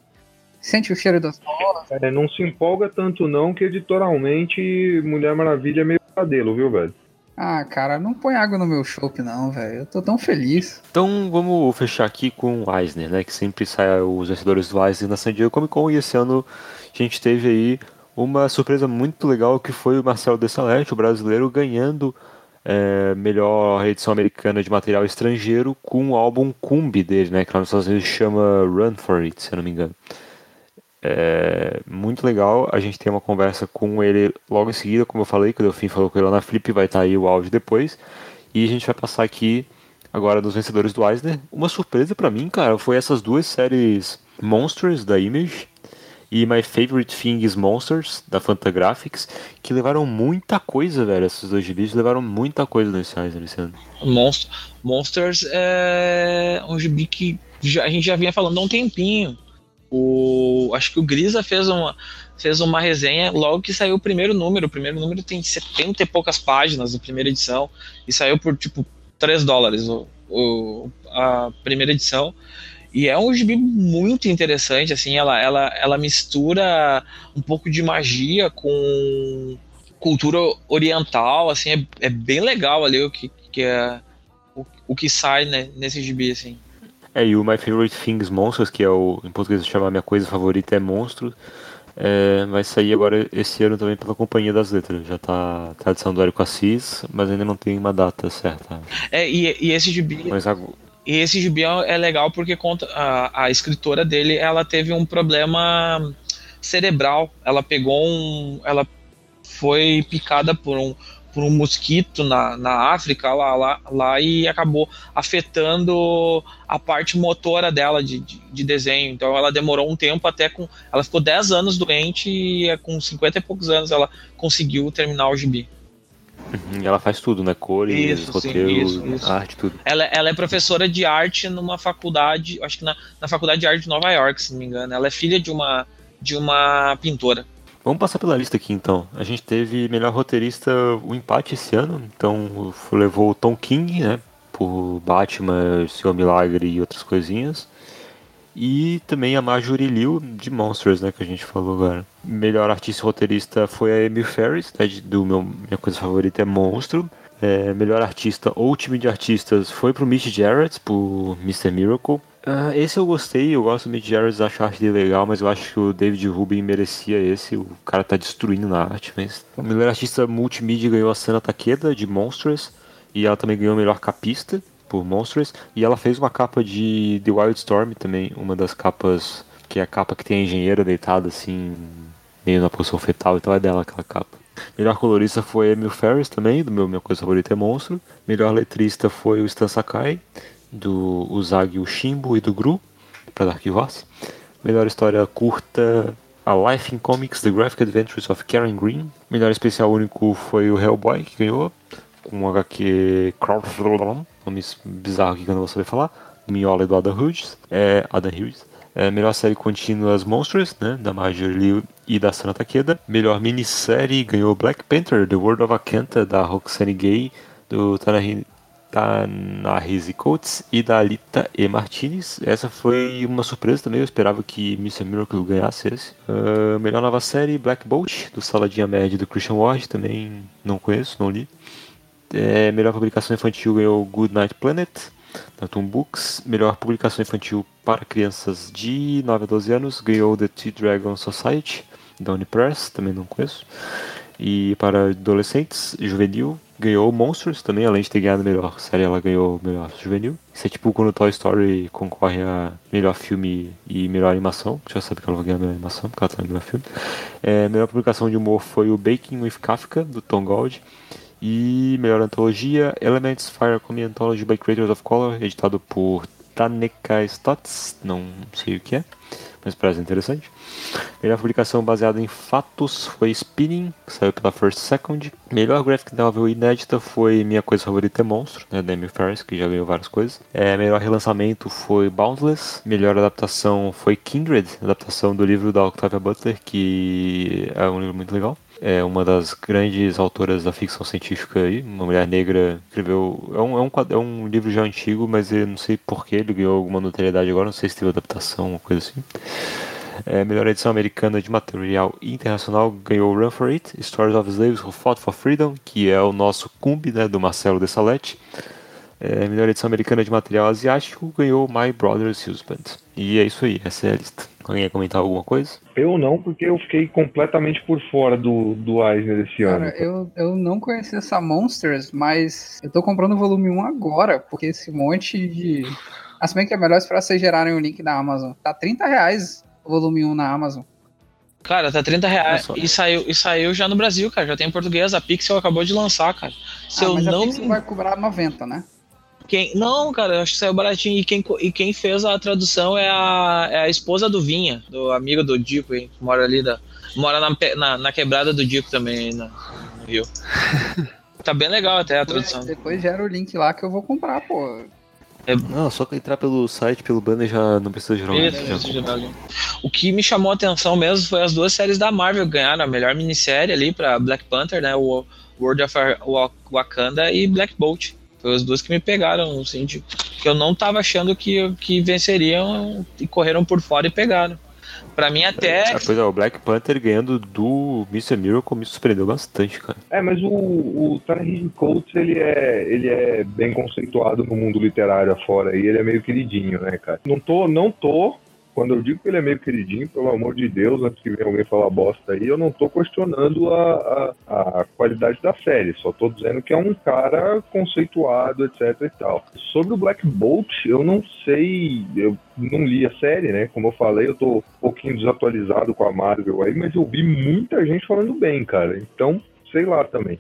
Sente o cheiro das flores. É, não se empolga tanto não que editorialmente Mulher Maravilha é meio cadelo, viu, velho? Ah, cara, não põe água no meu chopp, não, velho. Eu tô tão feliz. Então vamos fechar aqui com o Eisner, né? Que sempre sai os vencedores do Eisner na San Diego Comic Con e esse ano a gente teve aí uma surpresa muito legal que foi o Marcelo Dessalete, o brasileiro, ganhando é, melhor edição americana de material estrangeiro com o álbum Cumbi dele, né? Que lá nos Estados Unidos chama Run For It, se eu não me engano. É muito legal, a gente tem uma conversa com ele logo em seguida, como eu falei, que o Delfim falou com ele lá na Flip, vai estar aí o áudio depois. E a gente vai passar aqui agora dos vencedores do Eisner. Uma surpresa pra mim, cara, foi essas duas séries Monsters da Image e My Favorite Thing is Monsters da Fantagraphics, que levaram muita coisa, velho. Esses dois gibis levaram muita coisa nesse Eisner esse ano. Monst Monsters é um gibi que já- a gente já vinha falando há um tempinho. O, acho que o Grisa fez uma, fez uma resenha logo que saiu o primeiro número. O primeiro número tem 70 e poucas páginas na primeira edição e saiu por tipo 3 dólares o, o- a primeira edição. E é um gibi muito interessante, assim, ela, ela, ela mistura um pouco de magia com cultura oriental, assim, é, é bem legal ali o que, que é o, o que sai né, nesse gibi, assim. É, e o My Favorite Things Monsters, que é o, em português se chama Minha Coisa Favorita é Monstro, é, vai sair agora esse ano também pela Companhia das Letras. Já tá a tradição do Érico Assis, mas ainda não tem uma data certa. É, e, e esse gibi Mas agora, E esse gibi é é legal porque conta a, a escritora dele, ela teve um problema cerebral. Ela pegou um, ela foi picada por um por um mosquito na, na África lá, lá, lá e acabou afetando a parte motora dela de, de, de desenho. Então ela demorou um tempo até com. Ela ficou 10 anos doente e é, com 50 e poucos anos ela conseguiu terminar o gibi. uhum, ela faz tudo, né? Cores, Isso, sim, roteiro, isso, isso. arte, tudo. Ela, ela é professora de arte numa faculdade, acho que na, na faculdade de arte de Nova York, se não me engano. Ela é filha de uma, de uma pintora. Vamos passar pela lista aqui então. A gente teve melhor roteirista o empate esse ano, então levou o Tom King, né? Por Batman, Seu Milagre e outras coisinhas. E também a Marjorie Liu de Monsters, né, que a gente falou agora. Melhor artista roteirista foi a Emil Ferris, né, do meu minha coisa favorita é Monstro. É, melhor artista ou time de artistas foi pro Mitch Jarrett, por Mr. Miracle. Uh, esse eu gostei, eu gosto do Mitch Jarrett, acho a arte dele legal, mas eu acho que o David Rubin merecia esse, o cara tá destruindo na arte, mas... O melhor artista multimídia ganhou a Sana Takeda, de Monsters, e ela também ganhou o melhor capista, por Monsters, e ela fez uma capa de The Wildstorm também, uma das capas, que é a capa que tem a engenheira deitada assim, meio na posição fetal, então é dela aquela capa. Melhor colorista foi Emil Ferris também, do meu Minha Coisa Favorita é Monstro. Melhor letrista foi o Stan Sakai, do Usagi Ushimbo e do Gru, para Dark Horse. Melhor história curta, A Life in Comics, The Graphic Adventures of Karen Green. Melhor especial único foi o Hellboy, que ganhou, com um HQ nome bizarro que eu não vou saber falar. Miola do Adam Hughes. É, Adam Hughes. É, melhor série contínua As Monsters, né, da Marjorie Liu e da Sana Takeda. Melhor minissérie ganhou Black Panther, The World of Akanta, da Roxane Gay, do Tanahi da Nahise Coates e da Alita E. Martinez. Essa foi uma surpresa também, eu esperava que Mr. Miracle ganhasse esse. Uh, melhor nova série, Black Bolt, do Saladinha Média do Christian Ward, também não conheço, não li. É, melhor publicação infantil ganhou Good Night Planet, da Toon Books. Melhor publicação infantil para crianças de 9 a 12 anos ganhou The Tea Dragon Society, da Unipress, também não conheço. E para adolescentes, juvenil, ganhou Monsters também, além de ter ganhado melhor série, ela ganhou melhor juvenil. Isso é tipo quando Toy Story concorre a melhor filme e melhor animação. Já sabe que ela vai ganhar melhor animação, porque ela tá no melhor filme. É, melhor publicação de humor foi o Baking with Kafka, do Tom Gold. E melhor antologia, Elements Fire Comedy Anthology by Creators of Color, editado por Taneka Stotts, não sei o que é mas parece interessante. Melhor publicação baseada em fatos foi Spinning, que saiu pela First Second. Melhor graphic novel inédita foi Minha Coisa Favorita é Monstro, né, da Emil Ferris, que já ganhou várias coisas. É, melhor relançamento foi Boundless. Melhor adaptação foi Kindred, adaptação do livro da Octavia Butler, que é um livro muito legal é uma das grandes autoras da ficção científica aí, uma mulher negra, escreveu. É um, é um, é um livro já antigo, mas eu não sei porquê, ele ganhou alguma notoriedade agora, não sei se teve adaptação, uma coisa assim. É, melhor edição americana de material internacional ganhou Run for It, Stories of Slaves Who Fought for Freedom, que é o nosso cumbi né, do Marcelo de Salete. É, melhor edição americana de material asiático ganhou My Brother's Husband. E é isso aí, essa é a lista. Alguém ia comentar alguma coisa? Eu não, porque eu fiquei completamente por fora do, do Eisner esse ano. Cara, eu, eu não conheci essa Monsters, mas eu tô comprando o volume 1 agora, porque esse monte de. Se bem que é melhor esperar vocês gerarem o link da Amazon. Tá 30 reais o volume 1 na Amazon. Cara, tá 30 reais e saiu, e saiu já no Brasil, cara. Já tem em português. A Pixel acabou de lançar, cara. Se ah, eu mas não. A Pixel vai cobrar 90, né? Quem, não, cara, eu acho que saiu baratinho. E quem, e quem fez a tradução é a, é a esposa do Vinha, do amigo do Dico, hein, que mora ali, da, mora na, na, na quebrada do Dico também, no Rio. tá bem legal até a tradução. Depois, depois gera o link lá que eu vou comprar, pô. É... Não, só que entrar pelo site, pelo banner já não precisa gerar um link. O que me chamou a atenção mesmo foi as duas séries da Marvel ganharam a melhor minissérie ali pra Black Panther, né? O World of Wakanda e Black Bolt. Foi as duas que me pegaram, assim, de, que eu não tava achando que, que venceriam e correram por fora e pegaram. Pra mim até. É, pois é, o Black Panther ganhando do Mr. Miracle me surpreendeu bastante, cara. É, mas o, o Taryn Coates, ele é, ele é bem conceituado no mundo literário afora e ele é meio queridinho, né, cara? Não tô, não tô quando eu digo que ele é meio queridinho, pelo amor de Deus, antes que venha alguém falar bosta aí, eu não tô questionando a, a, a, qualidade da série, só tô dizendo que é um cara conceituado, etc e tal. Sobre o Black Bolt, eu não sei, eu não li a série, né? Como eu falei, eu tô um pouquinho desatualizado com a Marvel aí, mas eu vi muita gente falando bem, cara. Então, sei lá também.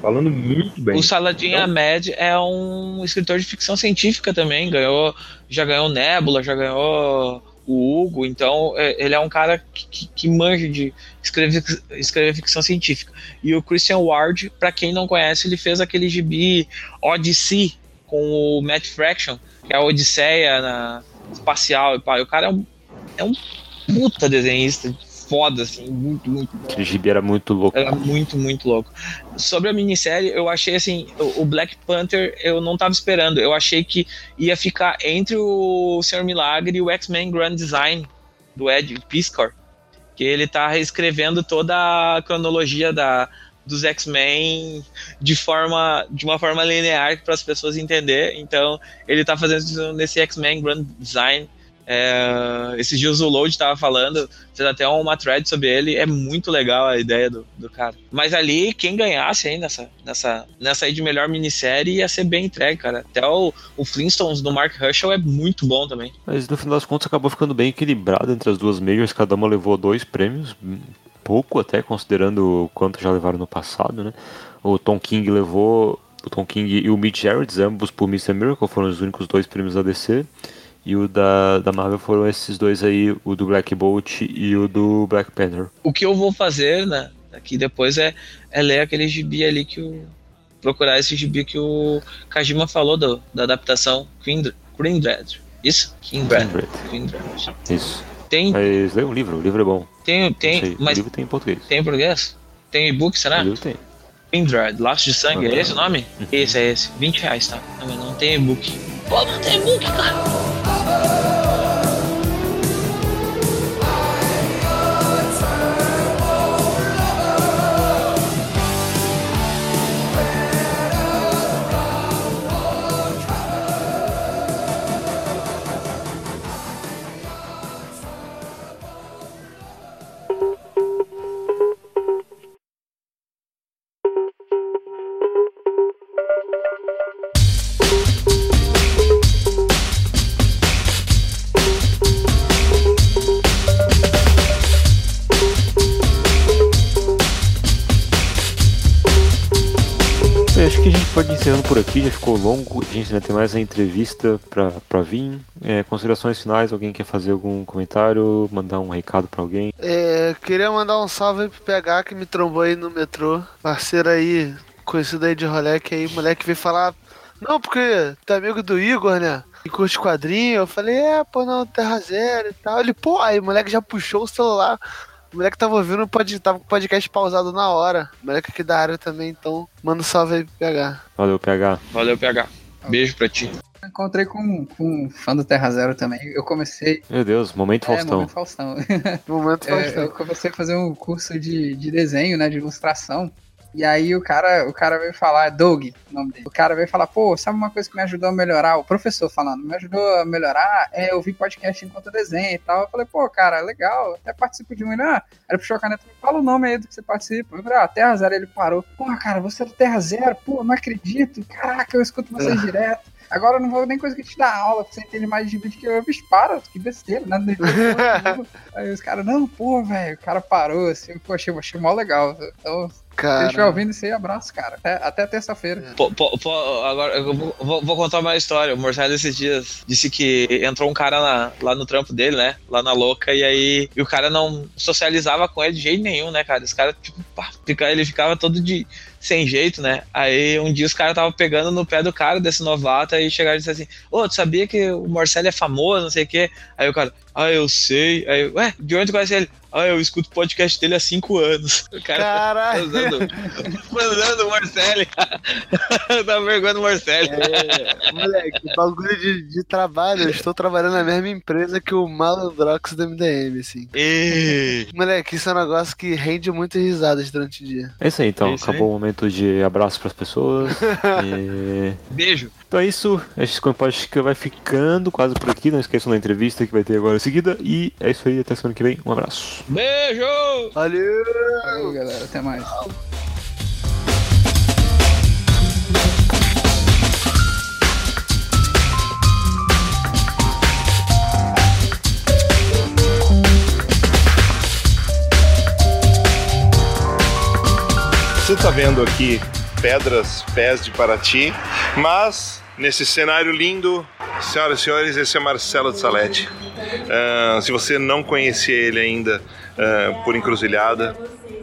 Falando muito bem. O Saladin então, Ahmed é um escritor de ficção científica também, ganhou, já ganhou Nebula, já ganhou o Hugo, então é, ele é um cara que, que, que manja de escrever, escrever ficção científica. E o Christian Ward, para quem não conhece, ele fez aquele gibi Odyssey com o Matt Fraction, que é a Odisseia na, espacial. E, pá, o cara é um, é um puta desenhista foda, assim, muito, muito bom. Aquele gibi era muito louco. Era muito, muito louco. Sobre a minissérie, eu achei assim, o Black Panther eu não tava esperando. Eu achei que ia ficar entre o Senhor Milagre e o X-Men Grand Design do Ed Piscor. Que ele tá reescrevendo toda a cronologia da, dos X-Men de forma de uma forma linear para as pessoas entenderem. Então, ele tá fazendo isso nesse X-Men Grand Design é, esses dias o Load tava falando, fez até uma thread sobre ele, é muito legal a ideia do, do cara. Mas ali, quem ganhasse aí nessa, nessa, nessa aí de melhor minissérie ia ser bem entregue, cara. Até o, o Flintstones do Mark Herschel é muito bom também. Mas no final das contas acabou ficando bem equilibrado entre as duas majors, cada uma levou dois prêmios, pouco até, considerando o quanto já levaram no passado, né? O Tom King levou, o Tom King e o Mitch Gerrits, ambos por Mr. Miracle, foram os únicos dois prêmios da DC. E o da, da Marvel foram esses dois aí, o do Black Bolt e o do Black Panther. O que eu vou fazer, né, aqui depois é, é ler aquele gibi ali que o. procurar esse gibi que o Kajima falou do, da adaptação Queen, Queen Dread. Isso? Queen Dread. Isso. Tem. Mas lê o livro, o livro é bom. Tem, tem. Mas o livro tem em português. Tem em português? Tem e-book, será? O livro tem. Queen Dread, Laço de Sangue, Uhum. é esse o nome? Uhum. Esse é esse. 20 reais, tá? Não, mas não tem e-book. Pô, não tem e-book, cara. Encerrando por aqui, já ficou longo, a gente ainda tem mais a entrevista pra vir. É, considerações finais, alguém quer fazer algum comentário, mandar um recado pra alguém? É, queria mandar um salve aí pro PH que me trombou aí no metrô. Parceiro aí, conhecido aí de rolê, aí moleque veio falar. Não, porque é amigo do Igor, né? E curte quadrinho. Eu falei, é, pô, não, Terra Zero e tal. Ele, pô, aí o moleque já puxou o celular. O moleque tava ouvindo, pode, tava com o podcast pausado na hora. O moleque aqui da área também, então manda um salve aí pro PH. Valeu, PH. Valeu, PH. Beijo pra ti. Encontrei com, com um fã do Terra Zero também. Eu comecei. Meu Deus, momento É, Faustão. momento Faustão. Momento É, Faustão. eu comecei a fazer um curso de, de desenho, né? De ilustração. E aí o cara, o cara veio falar, Doug, o nome dele. O cara veio falar, pô, sabe uma coisa que me ajudou a melhorar? O professor falando, me ajudou a melhorar é ouvir podcast enquanto eu desenho e tal. Eu falei, pô, cara, legal, até participo de um. Ele, ah, ele puxou a caneta, fala o nome aí do que você participa. Eu falei, ah, Terra Zero, ele parou. Pô, cara, você é do Terra Zero? Pô, não acredito. Caraca, eu escuto vocês direto. Agora eu não vou nem conseguir te dar aula, porque você entende mais de vídeo que eu. Bicho, para, que besteira, nada de Aí os caras, não, pô, velho, o cara parou, assim, pô, achei, achei mó legal. Então, se ele estiver Cara, ouvindo isso aí, abraço, cara. Até, até terça-feira. Pô, pô, pô, agora eu vou, vou- vou contar uma história. O Marcelo esses dias disse que entrou um cara na- lá no trampo dele, né? Lá na louca, e aí e o cara não socializava com ele de jeito nenhum, né, cara? Os caras, tipo, pá, fica- ele ficava todo de sem jeito, né? Aí um dia os caras estavam pegando no pé do cara desse novato e chegaram e disseram assim: Ô, tu sabia que o Marcelo é famoso, não sei o quê? Aí o cara, ah, eu sei. Aí, ué, de onde conhece ele? Ah, eu escuto o podcast dele há cinco anos. O cara tá caralho. usando, usando o Marcelo. Dá vergonha do Marcelo. É, moleque, bagulho de, de trabalho. Eu estou trabalhando na mesma empresa que o Malandrox do MDM, assim. Ê, Moleque, isso é um negócio que rende muitas risadas durante o dia. É isso aí, então. É isso aí. Acabou o momento de abraço pras pessoas. E- Beijo. Então é isso. Esse podcast que vai ficando quase por aqui. Não esqueçam da entrevista que vai ter agora em seguida. E é isso aí. Até semana que vem. Um abraço. Beijo! Valeu! Valeu, galera. Até mais. Você está vendo aqui pedras, pés de Paraty, mas nesse cenário lindo, senhoras e senhores, esse é Marcelo de Salete. Ah, se você não conhecia ele ainda ah, por encruzilhada,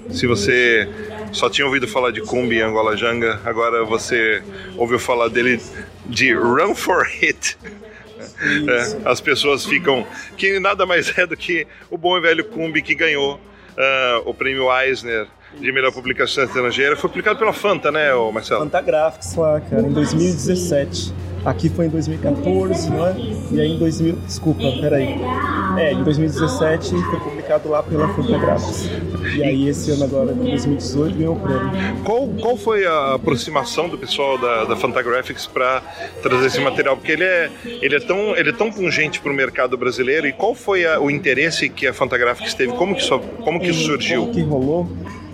se você só tinha ouvido falar de Kumbi e Angola Janga, agora você ouviu falar dele de Run for It. É, as pessoas ficam que nada mais é do que o bom e velho Kumbi que ganhou uh, o prêmio Eisner de melhor publicação estrangeira foi publicado pela Fanta, né, Marcelo? Fantagraphics lá, cara, em 2017. Aqui foi em 2014, não é? E aí em 2000. Desculpa, peraí. É, em 2017 foi publicado lá pela Fantagraphics. E aí esse ano agora, em 2018, ganhou o prêmio. Qual, qual foi a aproximação do pessoal da, da Fantagraphics para trazer esse material? Porque ele é, ele é, tão, ele é tão pungente para o mercado brasileiro. E qual foi a, o interesse que a Fantagraphics teve? Como que isso, como que isso surgiu? Como que rolou?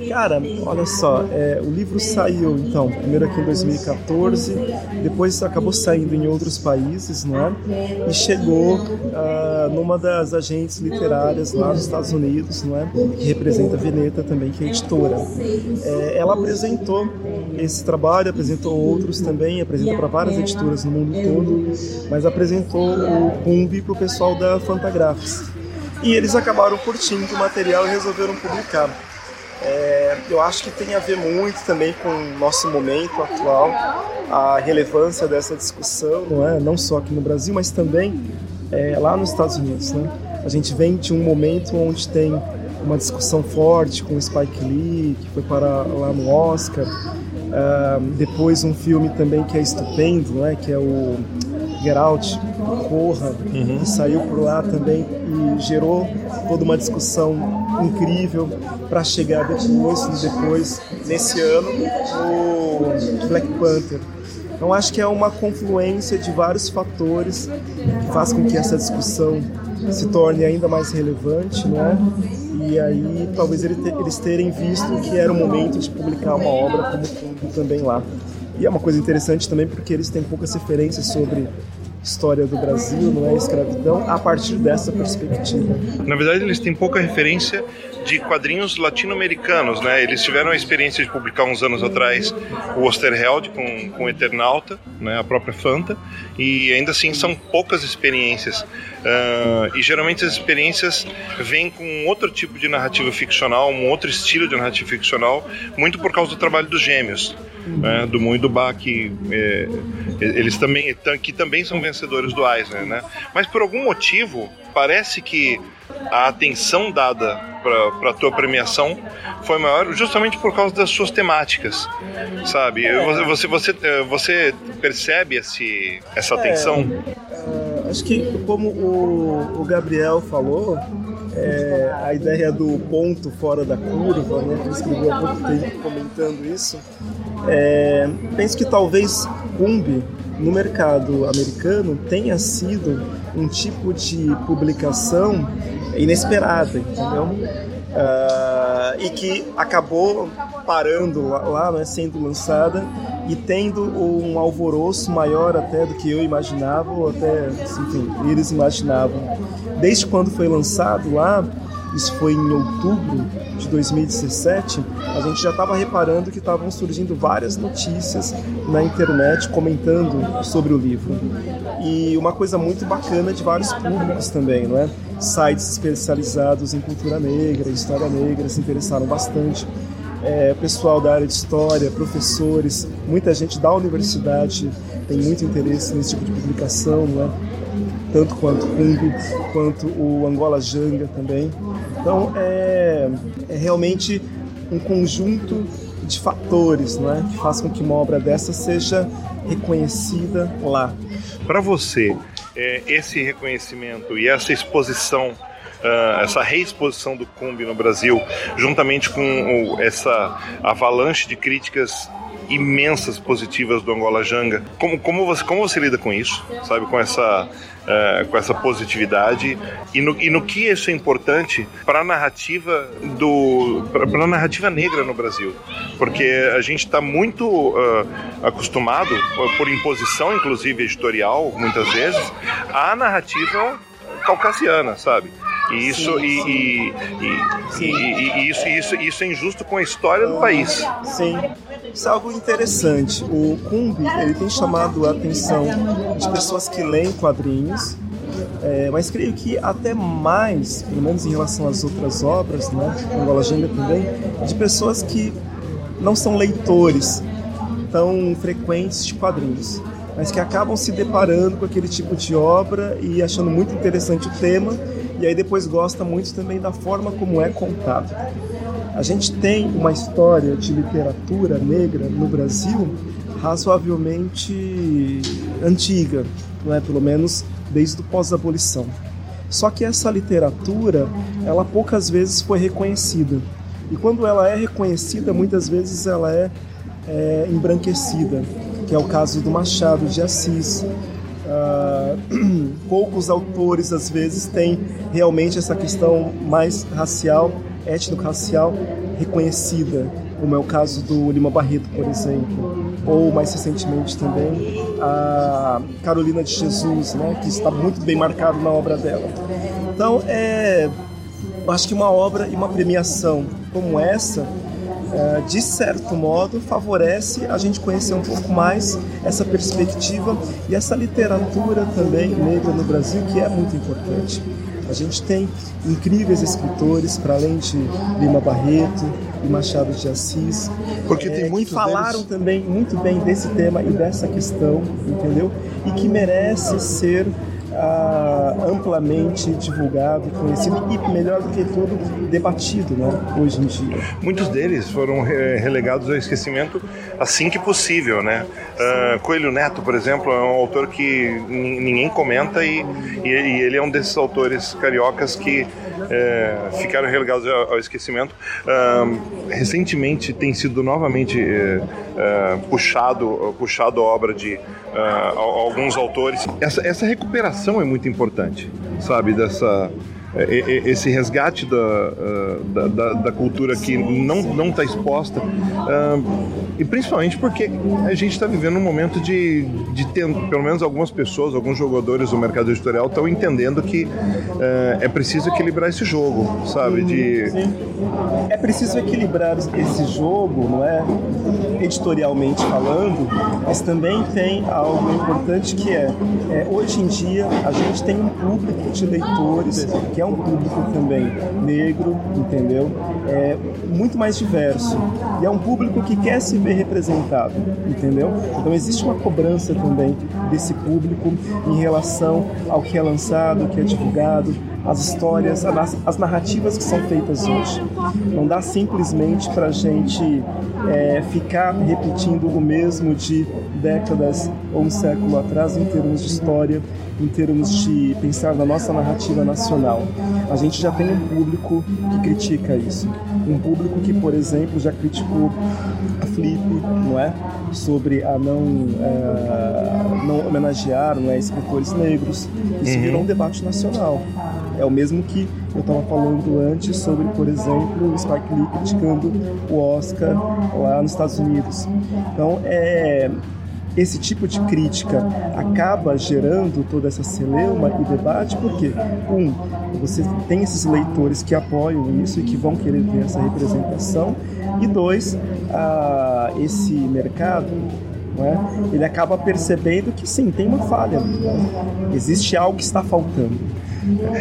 Cara, olha só, é, o livro saiu então, primeiro aqui em 2014, depois acabou saindo em outros países, né? E chegou uh, numa das agentes literárias lá nos Estados Unidos, não é? Que representa a Veneta também, que é editora. É, ela apresentou esse trabalho, apresentou outros também, apresentou para várias editoras no mundo todo, mas apresentou o Cumbi para o pessoal da Fantagraphics. E eles acabaram curtindo o material e resolveram publicar. É, eu acho que tem a ver muito também com o nosso momento atual, a relevância dessa discussão, não é? Não só aqui no Brasil, mas também é, lá nos Estados Unidos, né? A gente vem de um momento onde tem uma discussão forte com Spike Lee, que foi para lá no Oscar. Uh, depois um filme também que é estupendo, né? Que é o Get Out, Corra, uhum. que saiu por lá também e gerou toda uma discussão incrível para chegar depois, depois nesse ano o Black Panther. Então acho que é uma confluência de vários fatores que faz com que essa discussão se torne ainda mais relevante, né? E aí talvez eles terem visto que era o momento de publicar uma obra como Fundo também lá. E é uma coisa interessante também porque eles têm poucas referências sobre história do Brasil, não é escravidão, a partir dessa perspectiva. Na verdade, eles têm pouca referência de quadrinhos latino-americanos, né? Eles tiveram a experiência de publicar uns anos atrás o Osterheld com, com Eternauta, né? A própria Fanta, e ainda assim são poucas experiências. Uh, e geralmente as experiências vêm com outro tipo de narrativa ficcional, um outro estilo de narrativa ficcional, muito por causa do trabalho dos gêmeos, né? do Moon e do Bach, que é, eles também, que também são vencedores do Eisner, né? Mas por algum motivo, parece que a atenção dada para a tua premiação foi maior justamente por causa das suas temáticas, sabe? Você, você, você percebe esse, essa atenção? É, acho que como o, o Gabriel falou, é, a ideia do ponto fora da curva, né, que escreveu há pouco tempo comentando isso, é, penso que talvez Cumbi no mercado americano tenha sido um tipo de publicação inesperada, entendeu? Uh, e que acabou parando lá, né, sendo lançada e tendo um alvoroço maior até do que eu imaginava, ou até, enfim, eles imaginavam. Desde quando foi lançado lá, isso foi em outubro de 2017, a gente já estava reparando que estavam surgindo várias notícias na internet comentando sobre o livro. E uma coisa muito bacana de vários públicos também, não é? Sites especializados em cultura negra, história negra se interessaram bastante. É, pessoal da área de história, professores, muita gente da universidade tem muito interesse nesse tipo de publicação, não é? tanto quanto Kung, quanto o Angola Janga também. Então é, é realmente um conjunto de fatores né, que faz com que uma obra dessa seja reconhecida lá. Para você, é, esse reconhecimento e essa exposição Uh, essa reexposição do Cumbi no Brasil, juntamente com o, essa avalanche de críticas imensas positivas do Angola Janga. Como, como, você, como você lida com isso, sabe? Com essa, uh, com essa positividade e no, e no que isso é importante para a narrativa do para a narrativa negra no Brasil, porque a gente está muito uh, acostumado por imposição, inclusive editorial, muitas vezes, à narrativa caucasiana, sabe? E isso, sim, e, sim. E, e, e, isso, isso, isso é injusto com a história do país. Sim. Isso é algo interessante. O Cumbi ele tem chamado a atenção de pessoas que leem quadrinhos, é, mas creio que até mais, pelo menos em relação às outras obras, né, Angola Agenda também, de pessoas que não são leitores tão frequentes de quadrinhos, mas que acabam se deparando com aquele tipo de obra e achando muito interessante o tema e aí depois gosta muito também da forma como é contado. A gente tem uma história de literatura negra no Brasil razoavelmente antiga, não é? Pelo menos desde o pós-abolição. Só que essa literatura, ela poucas vezes foi reconhecida. E quando ela é reconhecida, muitas vezes ela é, é embranquecida, que é o caso do Machado de Assis. Uh, poucos autores, às vezes, têm realmente essa questão mais racial, étnico-racial, reconhecida, como é o caso do Lima Barreto, por exemplo ou mais recentemente também a Carolina de Jesus, né, que está muito bem marcado na obra dela. Então, é, acho que uma obra e uma premiação como essa, de certo modo, favorece a gente conhecer um pouco mais essa perspectiva e essa literatura também negra no Brasil, que é muito importante. A gente tem incríveis escritores, para além de Lima Barreto e Machado de Assis, porque é, tem muitos que falaram deles... também muito bem desse tema e dessa questão, entendeu? E que merece ser ah, amplamente divulgado, conhecido e, melhor do que tudo, debatido né, hoje em dia. Muitos deles foram relegados ao esquecimento assim que possível. Né? Uh, Coelho Neto, por exemplo, é um autor que ninguém comenta e, e ele é um desses autores cariocas que é, ficaram relegados ao, ao esquecimento. Uh, recentemente tem sido novamente uh, puxado, puxado a obra de alguns autores. Essa, essa recuperação é muito importante, sabe, dessa esse resgate da, da, da, da, cultura que não está exposta e principalmente porque a gente está vivendo um momento de, de ter, pelo menos algumas pessoas, alguns jogadores do mercado editorial estão entendendo que é preciso equilibrar esse jogo, sabe? De... Sim. É preciso equilibrar esse jogo, não é? Editorialmente falando, mas também tem algo importante que é, é hoje em dia a gente tem um público de leitores que que é um público também negro, entendeu? É muito mais diverso. E é um público que quer se ver representado, entendeu? Então existe uma cobrança também desse público em relação ao que é lançado, o que é divulgado, as histórias, as narrativas que são feitas hoje. Não dá simplesmente para a gente é, ficar repetindo o mesmo de décadas ou um século atrás em termos de história, em termos de pensar na nossa narrativa nacional. A gente já tem um público que critica isso. Um público que, por exemplo, já criticou a Flip, não é? Sobre a não, é, não homenagear não é, escritores negros. Isso uhum. virou um debate nacional. É o mesmo que eu estava falando antes sobre, por exemplo, o Spike Lee criticando o Oscar lá nos Estados Unidos. Então, é, esse tipo de crítica acaba gerando toda essa celeuma e debate, porque, um, você tem esses leitores que apoiam isso e que vão querer ter essa representação, e dois, a, esse mercado é? ele acaba percebendo que sim, tem uma falha, né? existe algo que está faltando.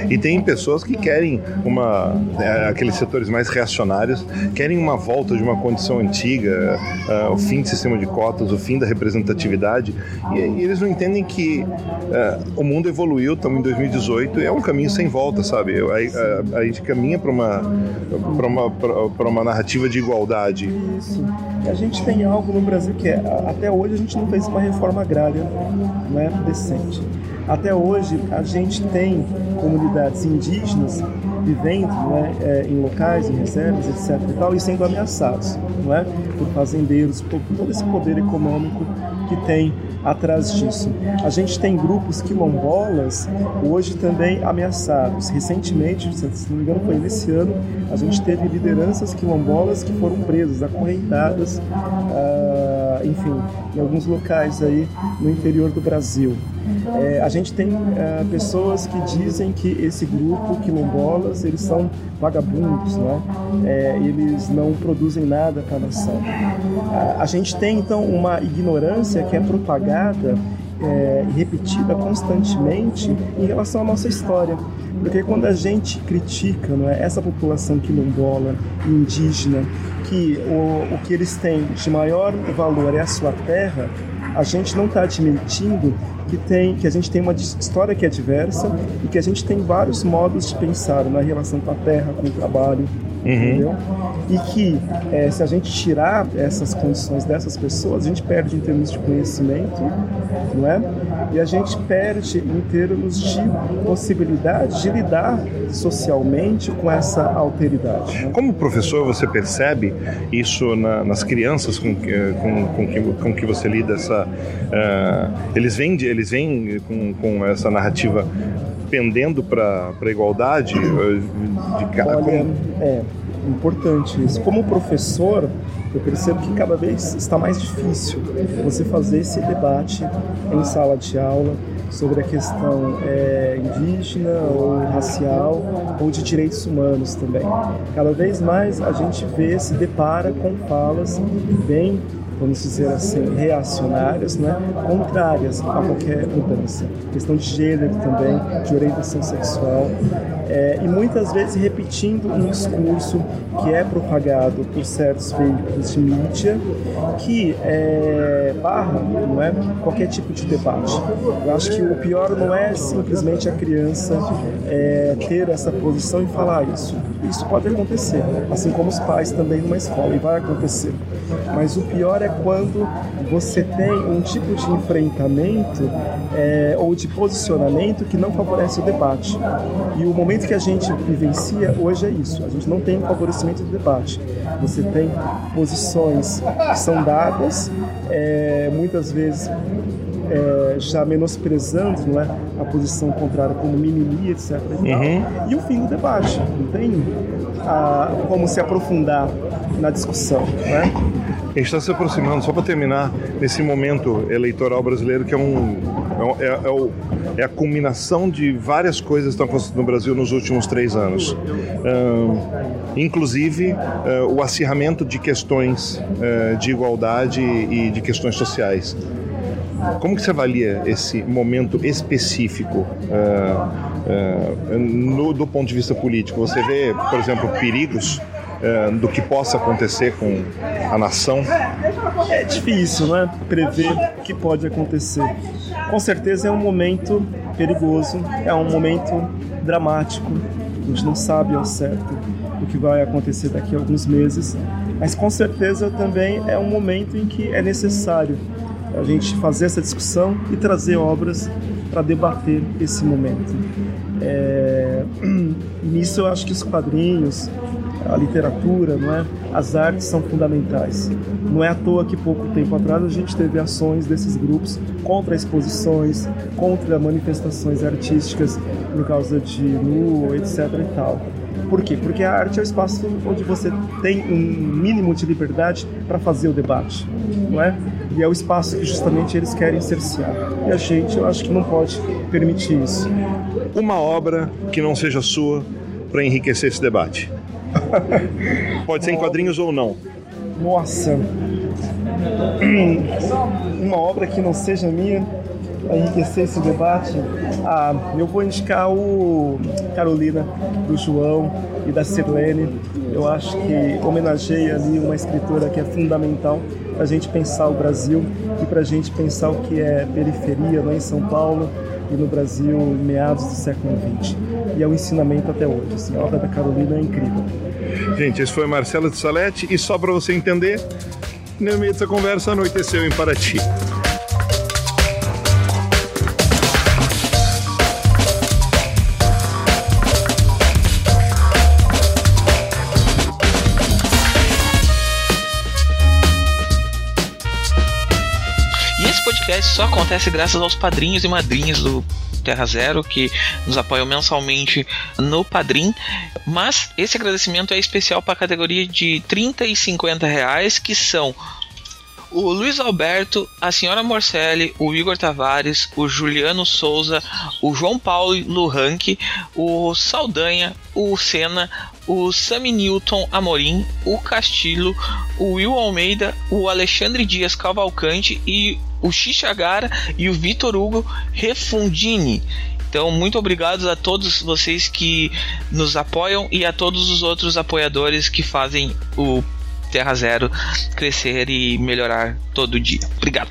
E tem pessoas que querem uma. É, aqueles setores mais reacionários querem uma volta de uma condição antiga, uh, o fim do sistema de cotas, o fim da representatividade. E, e eles não entendem que uh, o mundo evoluiu, estamos em 2018, e é um caminho sem volta, sabe? A, a, a gente caminha para uma, uma, uma narrativa de igualdade. Isso. A gente tem algo no Brasil que é, até hoje a gente não fez uma reforma agrária né, decente. Até hoje, a gente tem comunidades indígenas vivendo é, é, em locais, em reservas, etc. E, tal, e sendo ameaçados não é? por fazendeiros, por todo esse poder econômico que tem atrás disso. A gente tem grupos quilombolas hoje também ameaçados. Recentemente, se não me engano, foi nesse ano, a gente teve lideranças quilombolas que foram presas, acorrentadas, ah, enfim, em alguns locais aí no interior do Brasil. É, a gente tem é, pessoas que dizem que esse grupo, quilombolas, eles são vagabundos, né? É, eles não produzem nada para a nação. A, gente tem então uma ignorância que é propagada é, repetida constantemente em relação à nossa história. Porque quando a gente critica não é, essa população quilombola, indígena, que o, o que eles têm de maior valor é a sua terra, a gente não está admitindo que, tem, que a gente tem uma história que é diversa e que a gente tem vários modos de pensar na relação com a terra, com o trabalho, Uhum. Entendeu? E que é, se a gente tirar essas condições dessas pessoas, a gente perde em termos de conhecimento, não é? E a gente perde em termos de possibilidade de lidar socialmente com essa alteridade. Como professor, você percebe isso na, nas crianças com, com, com, que, com que você lida? Essa, uh, eles vêm, eles vêm com, com essa narrativa pendendo para a igualdade? De, cara, Olha, como... é importante isso. Como professor, eu percebo que cada vez está mais difícil você fazer esse debate em sala de aula sobre a questão é, indígena ou racial ou de direitos humanos também. Cada vez mais a gente vê, se depara com falas bem vamos dizer assim, reacionárias, né, contrárias a qualquer mudança. Questão de gênero também, de orientação sexual, é, e muitas vezes repetindo um discurso que é propagado por certos veículos de mídia que é, barra não é, qualquer tipo de debate. Eu acho que o pior não é simplesmente a criança é, ter essa posição e falar isso. Isso pode acontecer, assim como os pais também numa escola, e vai acontecer. Mas o pior é quando você tem um tipo de enfrentamento é, ou de posicionamento que não favorece o debate. E o momento que a gente vivencia hoje é isso. A gente não tem favorecimento do debate. Você tem posições que são dadas, é, muitas vezes é, já menosprezando não é, a posição contrária como mimimi, etc. E, uhum. e o fim do debate. Não tem a, como se aprofundar na discussão. Né? A gente está se aproximando, só para terminar, nesse momento eleitoral brasileiro que é um. É, é, é, o, é a culminação de várias coisas que estão acontecendo no Brasil nos últimos três anos. inclusive uh, o acirramento de questões uh, de igualdade e de questões sociais. Como que você avalia esse momento específico uh, uh, no, do ponto de vista político? Você vê, por exemplo, perigos uh, do que possa acontecer com a nação? É difícil, né? Prever o que pode acontecer. Com certeza é um momento perigoso, é um momento dramático. A gente não sabe ao certo o que vai acontecer daqui a alguns meses, mas com certeza também é um momento em que é necessário a gente fazer essa discussão e trazer obras para debater esse momento. É, nisso eu acho que os quadrinhos, a literatura, não é? as artes são fundamentais. Não é à toa que pouco tempo atrás a gente teve ações desses grupos contra exposições, contra manifestações artísticas por causa de nu, etc. e tal. Por quê? Porque a arte é o espaço onde você tem um mínimo de liberdade para fazer o debate, não é? E é o espaço que justamente eles querem cercear. E a gente, eu acho que não pode permitir isso. Uma obra que não seja sua para enriquecer esse debate. pode ser em quadrinhos ou não. Nossa. Uma obra que não seja minha para enriquecer esse debate, ah, eu vou indicar o Carolina, do João e da Sirlene. Eu acho que homenageia ali uma escritora que é fundamental para a gente pensar o Brasil e para a gente pensar o que é periferia não é, em São Paulo e no Brasil meados do século XX. E é o um ensinamento até hoje. Assim, a obra da Carolina é incrível. Gente, esse foi Marcelo de Salete e só para você entender, no meio dessa conversa anoiteceu em Paraty. Podcast só acontece graças aos padrinhos e madrinhas do Terra Zero que nos apoiam mensalmente no Padrim. Mas esse agradecimento é especial para a categoria de 30 e 50 reais, que são o Luiz Alberto, a senhora Morcelli, o Igor Tavares, o Juliano Souza, o João Paulo Luhank, o Saldanha, o Senna, o Sami Newton Amorim, o Castilho, o Will Almeida, o Alexandre Dias Cavalcante e o Xixagara e o Vitor Hugo Refundini. Então, muito obrigado a todos vocês que nos apoiam e a todos os outros apoiadores que fazem o Terra Zero crescer e melhorar todo dia. Obrigado.